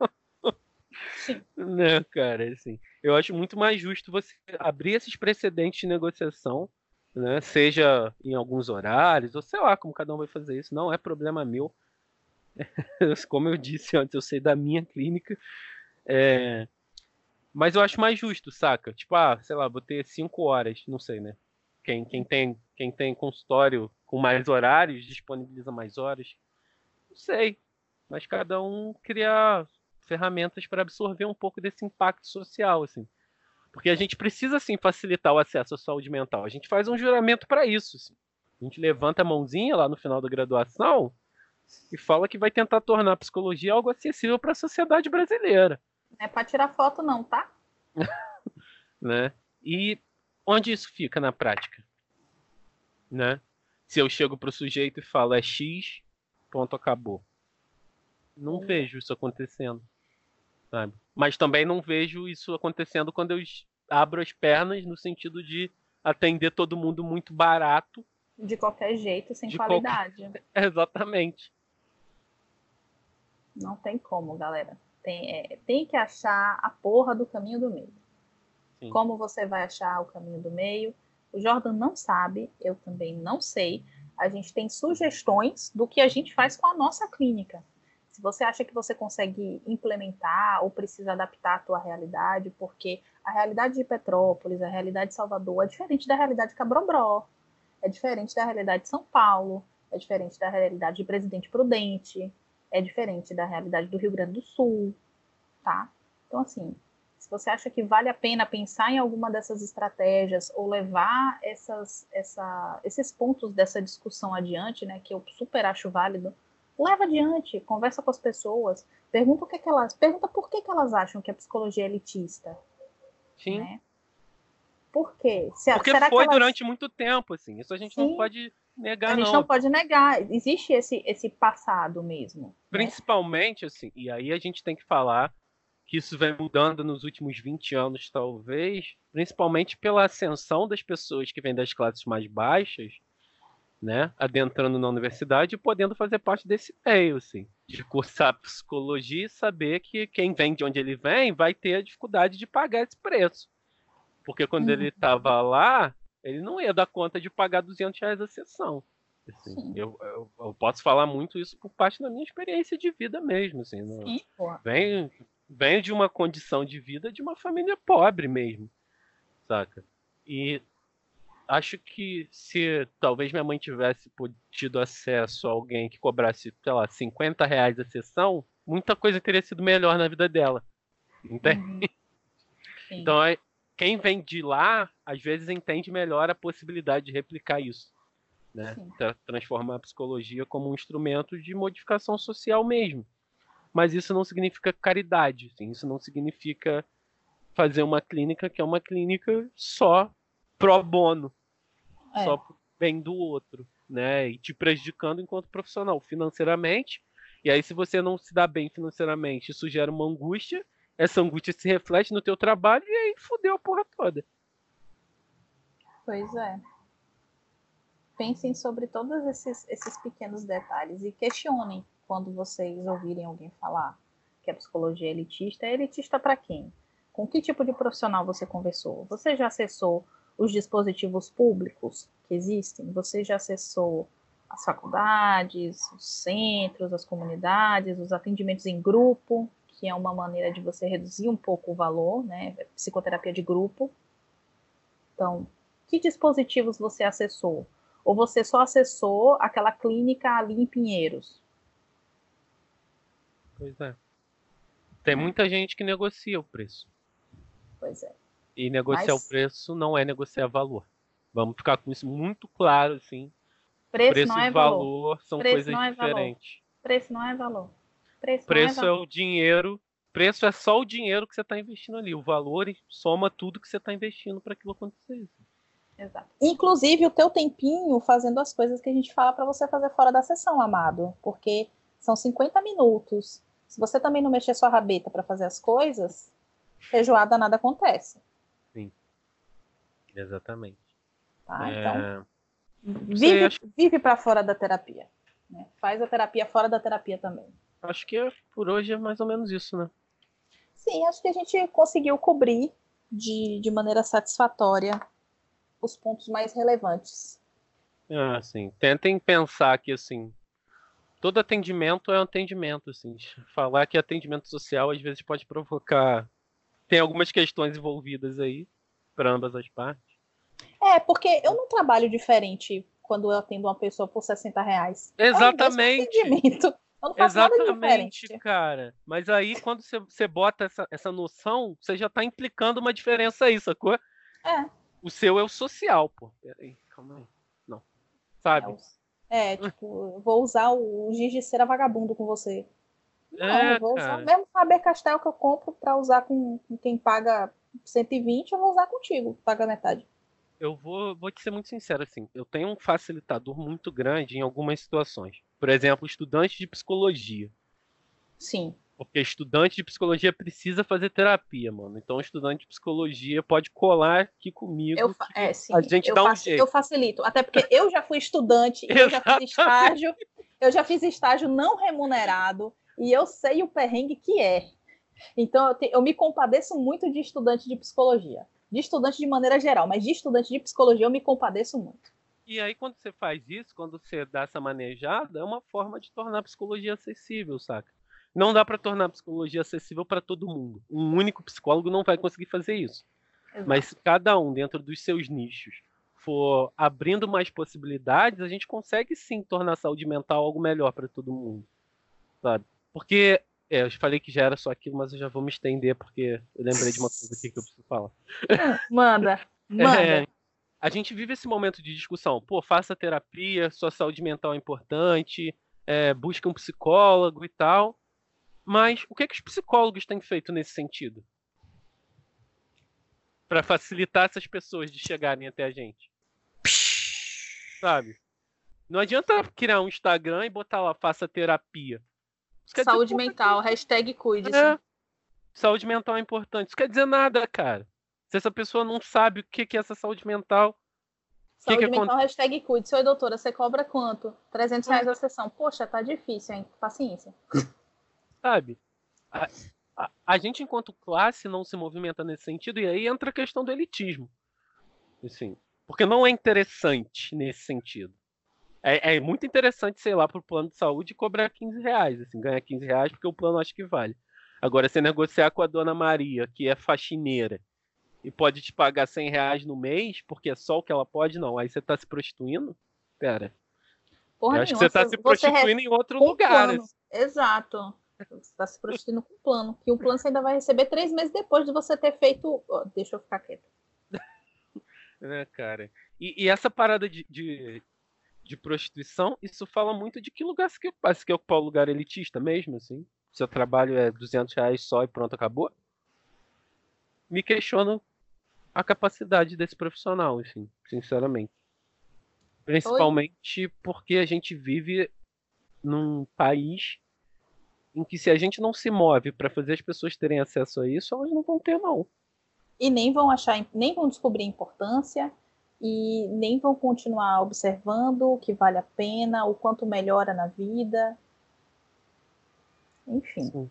Sim. Né, cara, assim. Eu acho muito mais justo você abrir esses precedentes de negociação, né? Seja em alguns horários, ou sei lá como cada um vai fazer isso. Não é problema meu. como eu disse antes, eu sei da minha clínica. É... Mas eu acho mais justo, saca? Tipo, ah, sei lá, vou ter cinco horas, não sei, né? Quem, quem, tem, quem tem consultório com mais horários, disponibiliza mais horas. Não sei. Mas cada um cria ferramentas para absorver um pouco desse impacto social, assim. Porque a gente precisa, sim, facilitar o acesso à saúde mental. A gente faz um juramento para isso. Assim. A gente levanta a mãozinha lá no final da graduação e fala que vai tentar tornar a psicologia algo acessível para a sociedade brasileira. Não é para tirar foto, não, tá? né? E onde isso fica na prática? Né? Se eu chego para o sujeito e falo é X, ponto, acabou. Não vejo isso acontecendo sabe? Mas também não vejo isso acontecendo quando eu abro as pernas no sentido de atender todo mundo muito barato. De qualquer jeito, sem qualidade. Qualquer... Exatamente. Não tem como, galera. Tem, é, tem que achar a porra do caminho do meio. Sim. Como você vai achar o caminho do meio? O Jordan não sabe, eu também não sei. A gente tem sugestões do que a gente faz com a nossa clínica. Se você acha que você consegue implementar ou precisa adaptar a tua realidade, porque a realidade de Petrópolis, a realidade de Salvador é diferente da realidade de Cabrobró, é diferente da realidade de São Paulo, é diferente da realidade de Presidente Prudente, é diferente da realidade do Rio Grande do Sul, tá? Então, assim, se você acha que vale a pena pensar em alguma dessas estratégias ou levar essas, essa, esses pontos dessa discussão adiante, né, que eu super acho válido, leva adiante, conversa com as pessoas, pergunta o que, é que elas, pergunta por que, que elas acham que a psicologia é elitista. Sim. Né? Por quê? Se, Porque foi elas... durante muito tempo, assim. Isso a gente Sim. não pode negar, não. A gente não. não pode negar. Existe esse, esse passado mesmo. Né? Principalmente, né? assim, e aí a gente tem que falar que isso vem mudando nos últimos 20 anos, talvez, principalmente pela ascensão das pessoas que vêm das classes mais baixas, né, adentrando na universidade e podendo fazer parte desse meio, assim, de cursar psicologia e saber que quem vem de onde ele vem vai ter a dificuldade de pagar esse preço. Porque quando uhum. ele estava lá, ele não ia dar conta de pagar 200 reais a sessão. Assim, eu, eu, eu, posso falar muito isso por parte da minha experiência de vida mesmo. Assim, vem de uma condição de vida de uma família pobre mesmo, saca? E acho que se talvez minha mãe tivesse tido acesso a alguém que cobrasse, sei lá, 50 reais a sessão, muita coisa teria sido melhor na vida dela. Entende? Uhum. Então, quem vem de lá, às vezes entende melhor a possibilidade de replicar isso. Né? Tra transformar a psicologia como um instrumento de modificação social mesmo. Mas isso não significa caridade, assim, isso não significa fazer uma clínica que é uma clínica só pro bono, é. só bem do outro, né? E te prejudicando enquanto profissional financeiramente. E aí, se você não se dá bem financeiramente, isso gera uma angústia. Essa angústia se reflete no teu trabalho e aí fudeu a porra toda. Pois é. Pensem sobre todos esses, esses pequenos detalhes e questionem quando vocês ouvirem alguém falar que a psicologia é elitista. É elitista para quem? Com que tipo de profissional você conversou? Você já acessou os dispositivos públicos que existem? Você já acessou as faculdades, os centros, as comunidades, os atendimentos em grupo, que é uma maneira de você reduzir um pouco o valor, né? Psicoterapia de grupo. Então, que dispositivos você acessou? Ou você só acessou aquela clínica ali em Pinheiros? Pois é. Tem muita gente que negocia o preço. Pois é. E negociar Mas... o preço não é negociar valor. Vamos ficar com isso muito claro, assim. Preço, preço não é e valor, valor são preço coisas é diferentes. Valor. Preço não é valor. Preço, preço é, valor. é o dinheiro. Preço é só o dinheiro que você está investindo ali. O valor soma tudo que você está investindo para aquilo acontecer. Exato. Inclusive o teu tempinho fazendo as coisas que a gente fala para você fazer fora da sessão, amado, porque são 50 minutos. Se você também não mexer sua rabeta para fazer as coisas, feijoada nada acontece. Sim. Exatamente. Tá, é... então vive, acha... vive para fora da terapia. Né? Faz a terapia fora da terapia também. Acho que é, por hoje é mais ou menos isso, né? Sim, acho que a gente conseguiu cobrir de, de maneira satisfatória os pontos mais relevantes. Ah, sim. Tentem pensar que, assim, todo atendimento é um atendimento, assim. Falar que atendimento social às vezes pode provocar... Tem algumas questões envolvidas aí, para ambas as partes. É, porque eu não trabalho diferente quando eu atendo uma pessoa por 60 reais. Exatamente. É eu não faço Exatamente, cara. Mas aí, quando você, você bota essa, essa noção, você já está implicando uma diferença aí, sacou? É. O seu é o social, pô. Peraí, calma aí. Não. Sabe? É, é tipo, vou usar o giz de cera vagabundo com você. Não, é, eu vou usar mesmo Faber Castell que eu compro pra usar com, com quem paga 120, eu vou usar contigo, paga metade. Eu vou, vou te ser muito sincero, assim, eu tenho um facilitador muito grande em algumas situações. Por exemplo, estudante de psicologia. Sim. Porque estudante de psicologia precisa fazer terapia, mano. Então, estudante de psicologia pode colar aqui comigo. Eu, é, sim, a gente eu dá faço, um jeito. Eu facilito. Até porque eu já fui estudante, eu já fiz estágio, eu já fiz estágio não remunerado e eu sei o perrengue que é. Então, eu, te, eu me compadeço muito de estudante de psicologia. De estudante de maneira geral, mas de estudante de psicologia eu me compadeço muito. E aí, quando você faz isso, quando você dá essa manejada, é uma forma de tornar a psicologia acessível, saca? Não dá para tornar a psicologia acessível para todo mundo. Um único psicólogo não vai conseguir fazer isso. Exato. Mas se cada um, dentro dos seus nichos, for abrindo mais possibilidades, a gente consegue sim tornar a saúde mental algo melhor para todo mundo. Sabe? Porque é, eu falei que já era só aquilo, mas eu já vou me estender porque eu lembrei de uma coisa aqui que eu preciso falar. Manda, manda. É, a gente vive esse momento de discussão. Pô, faça terapia, sua saúde mental é importante, é, busque um psicólogo e tal. Mas o que, é que os psicólogos têm feito nesse sentido? Para facilitar essas pessoas de chegarem até a gente. Sabe? Não adianta criar um Instagram e botar lá, faça terapia. Saúde mental, que... hashtag cuide-se. É. Saúde mental é importante. Isso quer dizer nada, cara. Se essa pessoa não sabe o que é essa saúde mental. Saúde que mental, que... hashtag cuide-se. Oi, doutora, você cobra quanto? 300 reais a sessão. Poxa, tá difícil, hein? Paciência. sabe? A, a, a, gente, enquanto classe, não se movimenta nesse sentido, e aí entra a questão do elitismo. Assim, porque não é interessante nesse sentido. É, é muito interessante, sei lá, para o plano de saúde cobrar 15 reais, assim, ganhar 15 reais, porque o plano acho que vale. Agora, você negociar com a dona Maria, que é faxineira, e pode te pagar 100 reais no mês, porque é só o que ela pode, não. Aí você está se prostituindo? Pera. Porra acho nenhuma, que você está se prostituindo em outro lugar. Assim. Exato. Você está se prostituindo com o plano. Que o plano você ainda vai receber três meses depois de você ter feito. Oh, deixa eu ficar quieta. né, cara? E, e essa parada de, de, de, prostituição, isso fala muito de que lugar você quer ocupar. Você quer ocupar o lugar elitista mesmo, assim? Seu trabalho é 200 reais só e pronto, acabou? Me questiono a capacidade desse profissional, assim, sinceramente. Principalmente Oi? porque a gente vive num país em que se a gente não se move para fazer as pessoas terem acesso a isso, elas não vão ter não. E nem vão achar, nem vão descobrir importância e nem vão continuar observando o que vale a pena, o quanto melhora na vida. Enfim. Sim.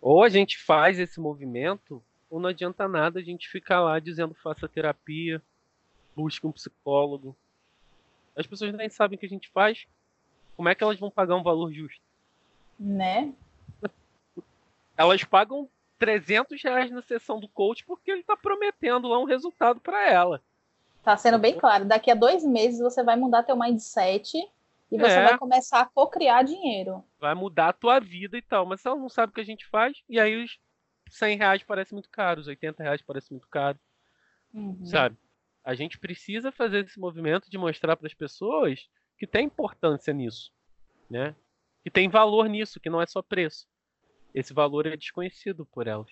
Ou a gente faz esse movimento, ou não adianta nada a gente ficar lá dizendo faça terapia, busque um psicólogo. As pessoas nem sabem o que a gente faz. Como é que elas vão pagar um valor justo? Né? Elas pagam 300 reais na sessão do coach porque ele está prometendo lá um resultado para ela. Tá sendo bem claro. Daqui a dois meses você vai mudar teu mindset e você é. vai começar a co-criar dinheiro. Vai mudar a tua vida e tal. Mas ela não sabe o que a gente faz. E aí os 100 reais parecem muito caros, os 80 reais parecem muito caro. Uhum. Sabe? A gente precisa fazer esse movimento de mostrar para as pessoas que tem importância nisso, né? Que tem valor nisso, que não é só preço. Esse valor é desconhecido por elas.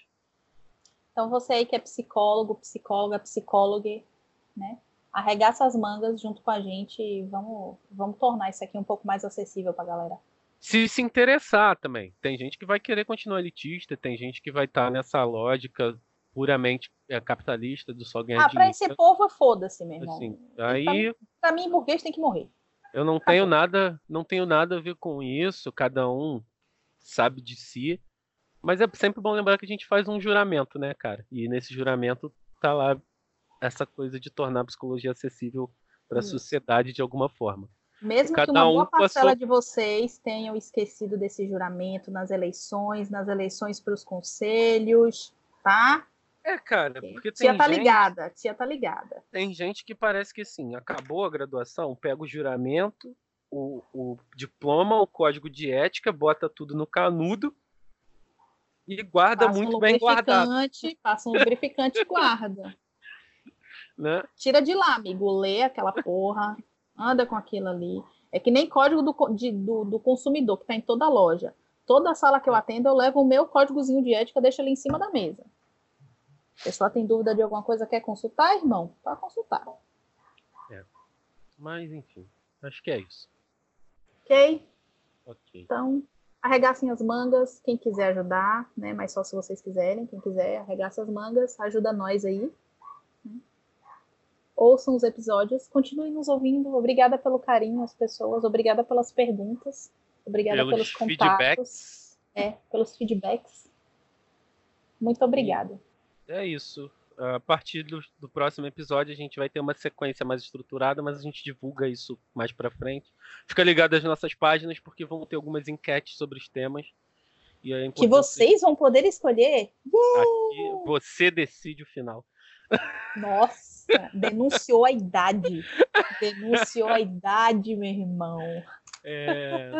Então você aí que é psicólogo, psicóloga, psicóloga, né? Arregaça as mangas junto com a gente e vamos, vamos tornar isso aqui um pouco mais acessível para a galera. Se se interessar também. Tem gente que vai querer continuar elitista, tem gente que vai estar tá nessa lógica puramente é, capitalista do só ganhar ah, dinheiro. Ah, pra esse povo, foda-se, meu irmão. Assim, aí... Pra, mim, burguês tem que morrer. Eu não tenho nada, não tenho nada a ver com isso, cada um sabe de si. Mas é sempre bom lembrar que a gente faz um juramento, né, cara? E nesse juramento tá lá essa coisa de tornar a psicologia acessível para a sociedade de alguma forma. Mesmo Cada que uma boa parcela passou... de vocês tenham esquecido desse juramento nas eleições, nas eleições para os conselhos, tá? É, cara, porque tem tia tá gente... ligada, tia tá ligada. Tem gente que parece que assim, acabou a graduação, pega o juramento, o, o diploma, o código de ética, bota tudo no canudo e guarda passa muito um bem guardado. Passa um lubrificante e guarda. Né? Tira de lá, amigo. Lê aquela porra, anda com aquilo ali. É que nem código do, de, do, do consumidor, que está em toda loja. Toda sala que eu atendo, eu levo o meu códigozinho de ética, deixo ele em cima da mesa. A pessoa tem dúvida de alguma coisa, quer consultar, irmão? Pode consultar. É. Mas, enfim, acho que é isso. Ok? Ok. Então, arregassem as mangas, quem quiser ajudar, né? Mas só se vocês quiserem, quem quiser, arregaça as mangas, ajuda nós aí. Ouçam os episódios, continuem nos ouvindo. Obrigada pelo carinho às pessoas, obrigada pelas perguntas, obrigada pelos, pelos contatos. Feedbacks. É, pelos feedbacks. Muito obrigada. É isso. A partir do, do, próximo episódio a gente vai ter uma sequência mais estruturada, mas a gente divulga isso mais para frente. Fica ligado às nossas páginas porque vão ter algumas enquetes sobre os temas. E é que vocês vão poder escolher. Aqui, você decide o final. Nossa, denunciou a idade. Denunciou a idade, meu irmão. É,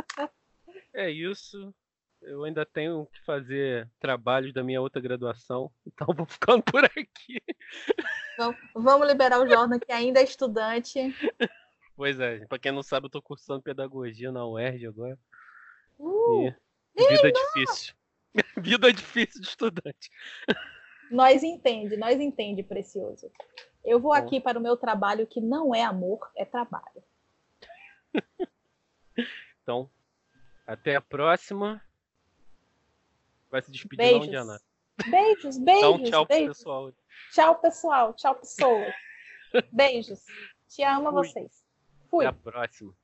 é isso. Eu ainda tenho que fazer trabalhos da minha outra graduação, então vou ficando por aqui. Vamos liberar o Jordan, que ainda é estudante. Pois é, para quem não sabe, eu estou cursando pedagogia na UERJ agora. Uh, e vida difícil. vida difícil de estudante. Nós entende, nós entende, precioso. Eu vou aqui para o meu trabalho que não é amor, é trabalho. então, até a próxima. Vai se despedir beijos. não, Diana? Beijos, beijos. Então, tchau beijos. pessoal. Tchau, pessoal. Tchau, pessoas. Beijos. Te amo a vocês. Fui. Até a próxima.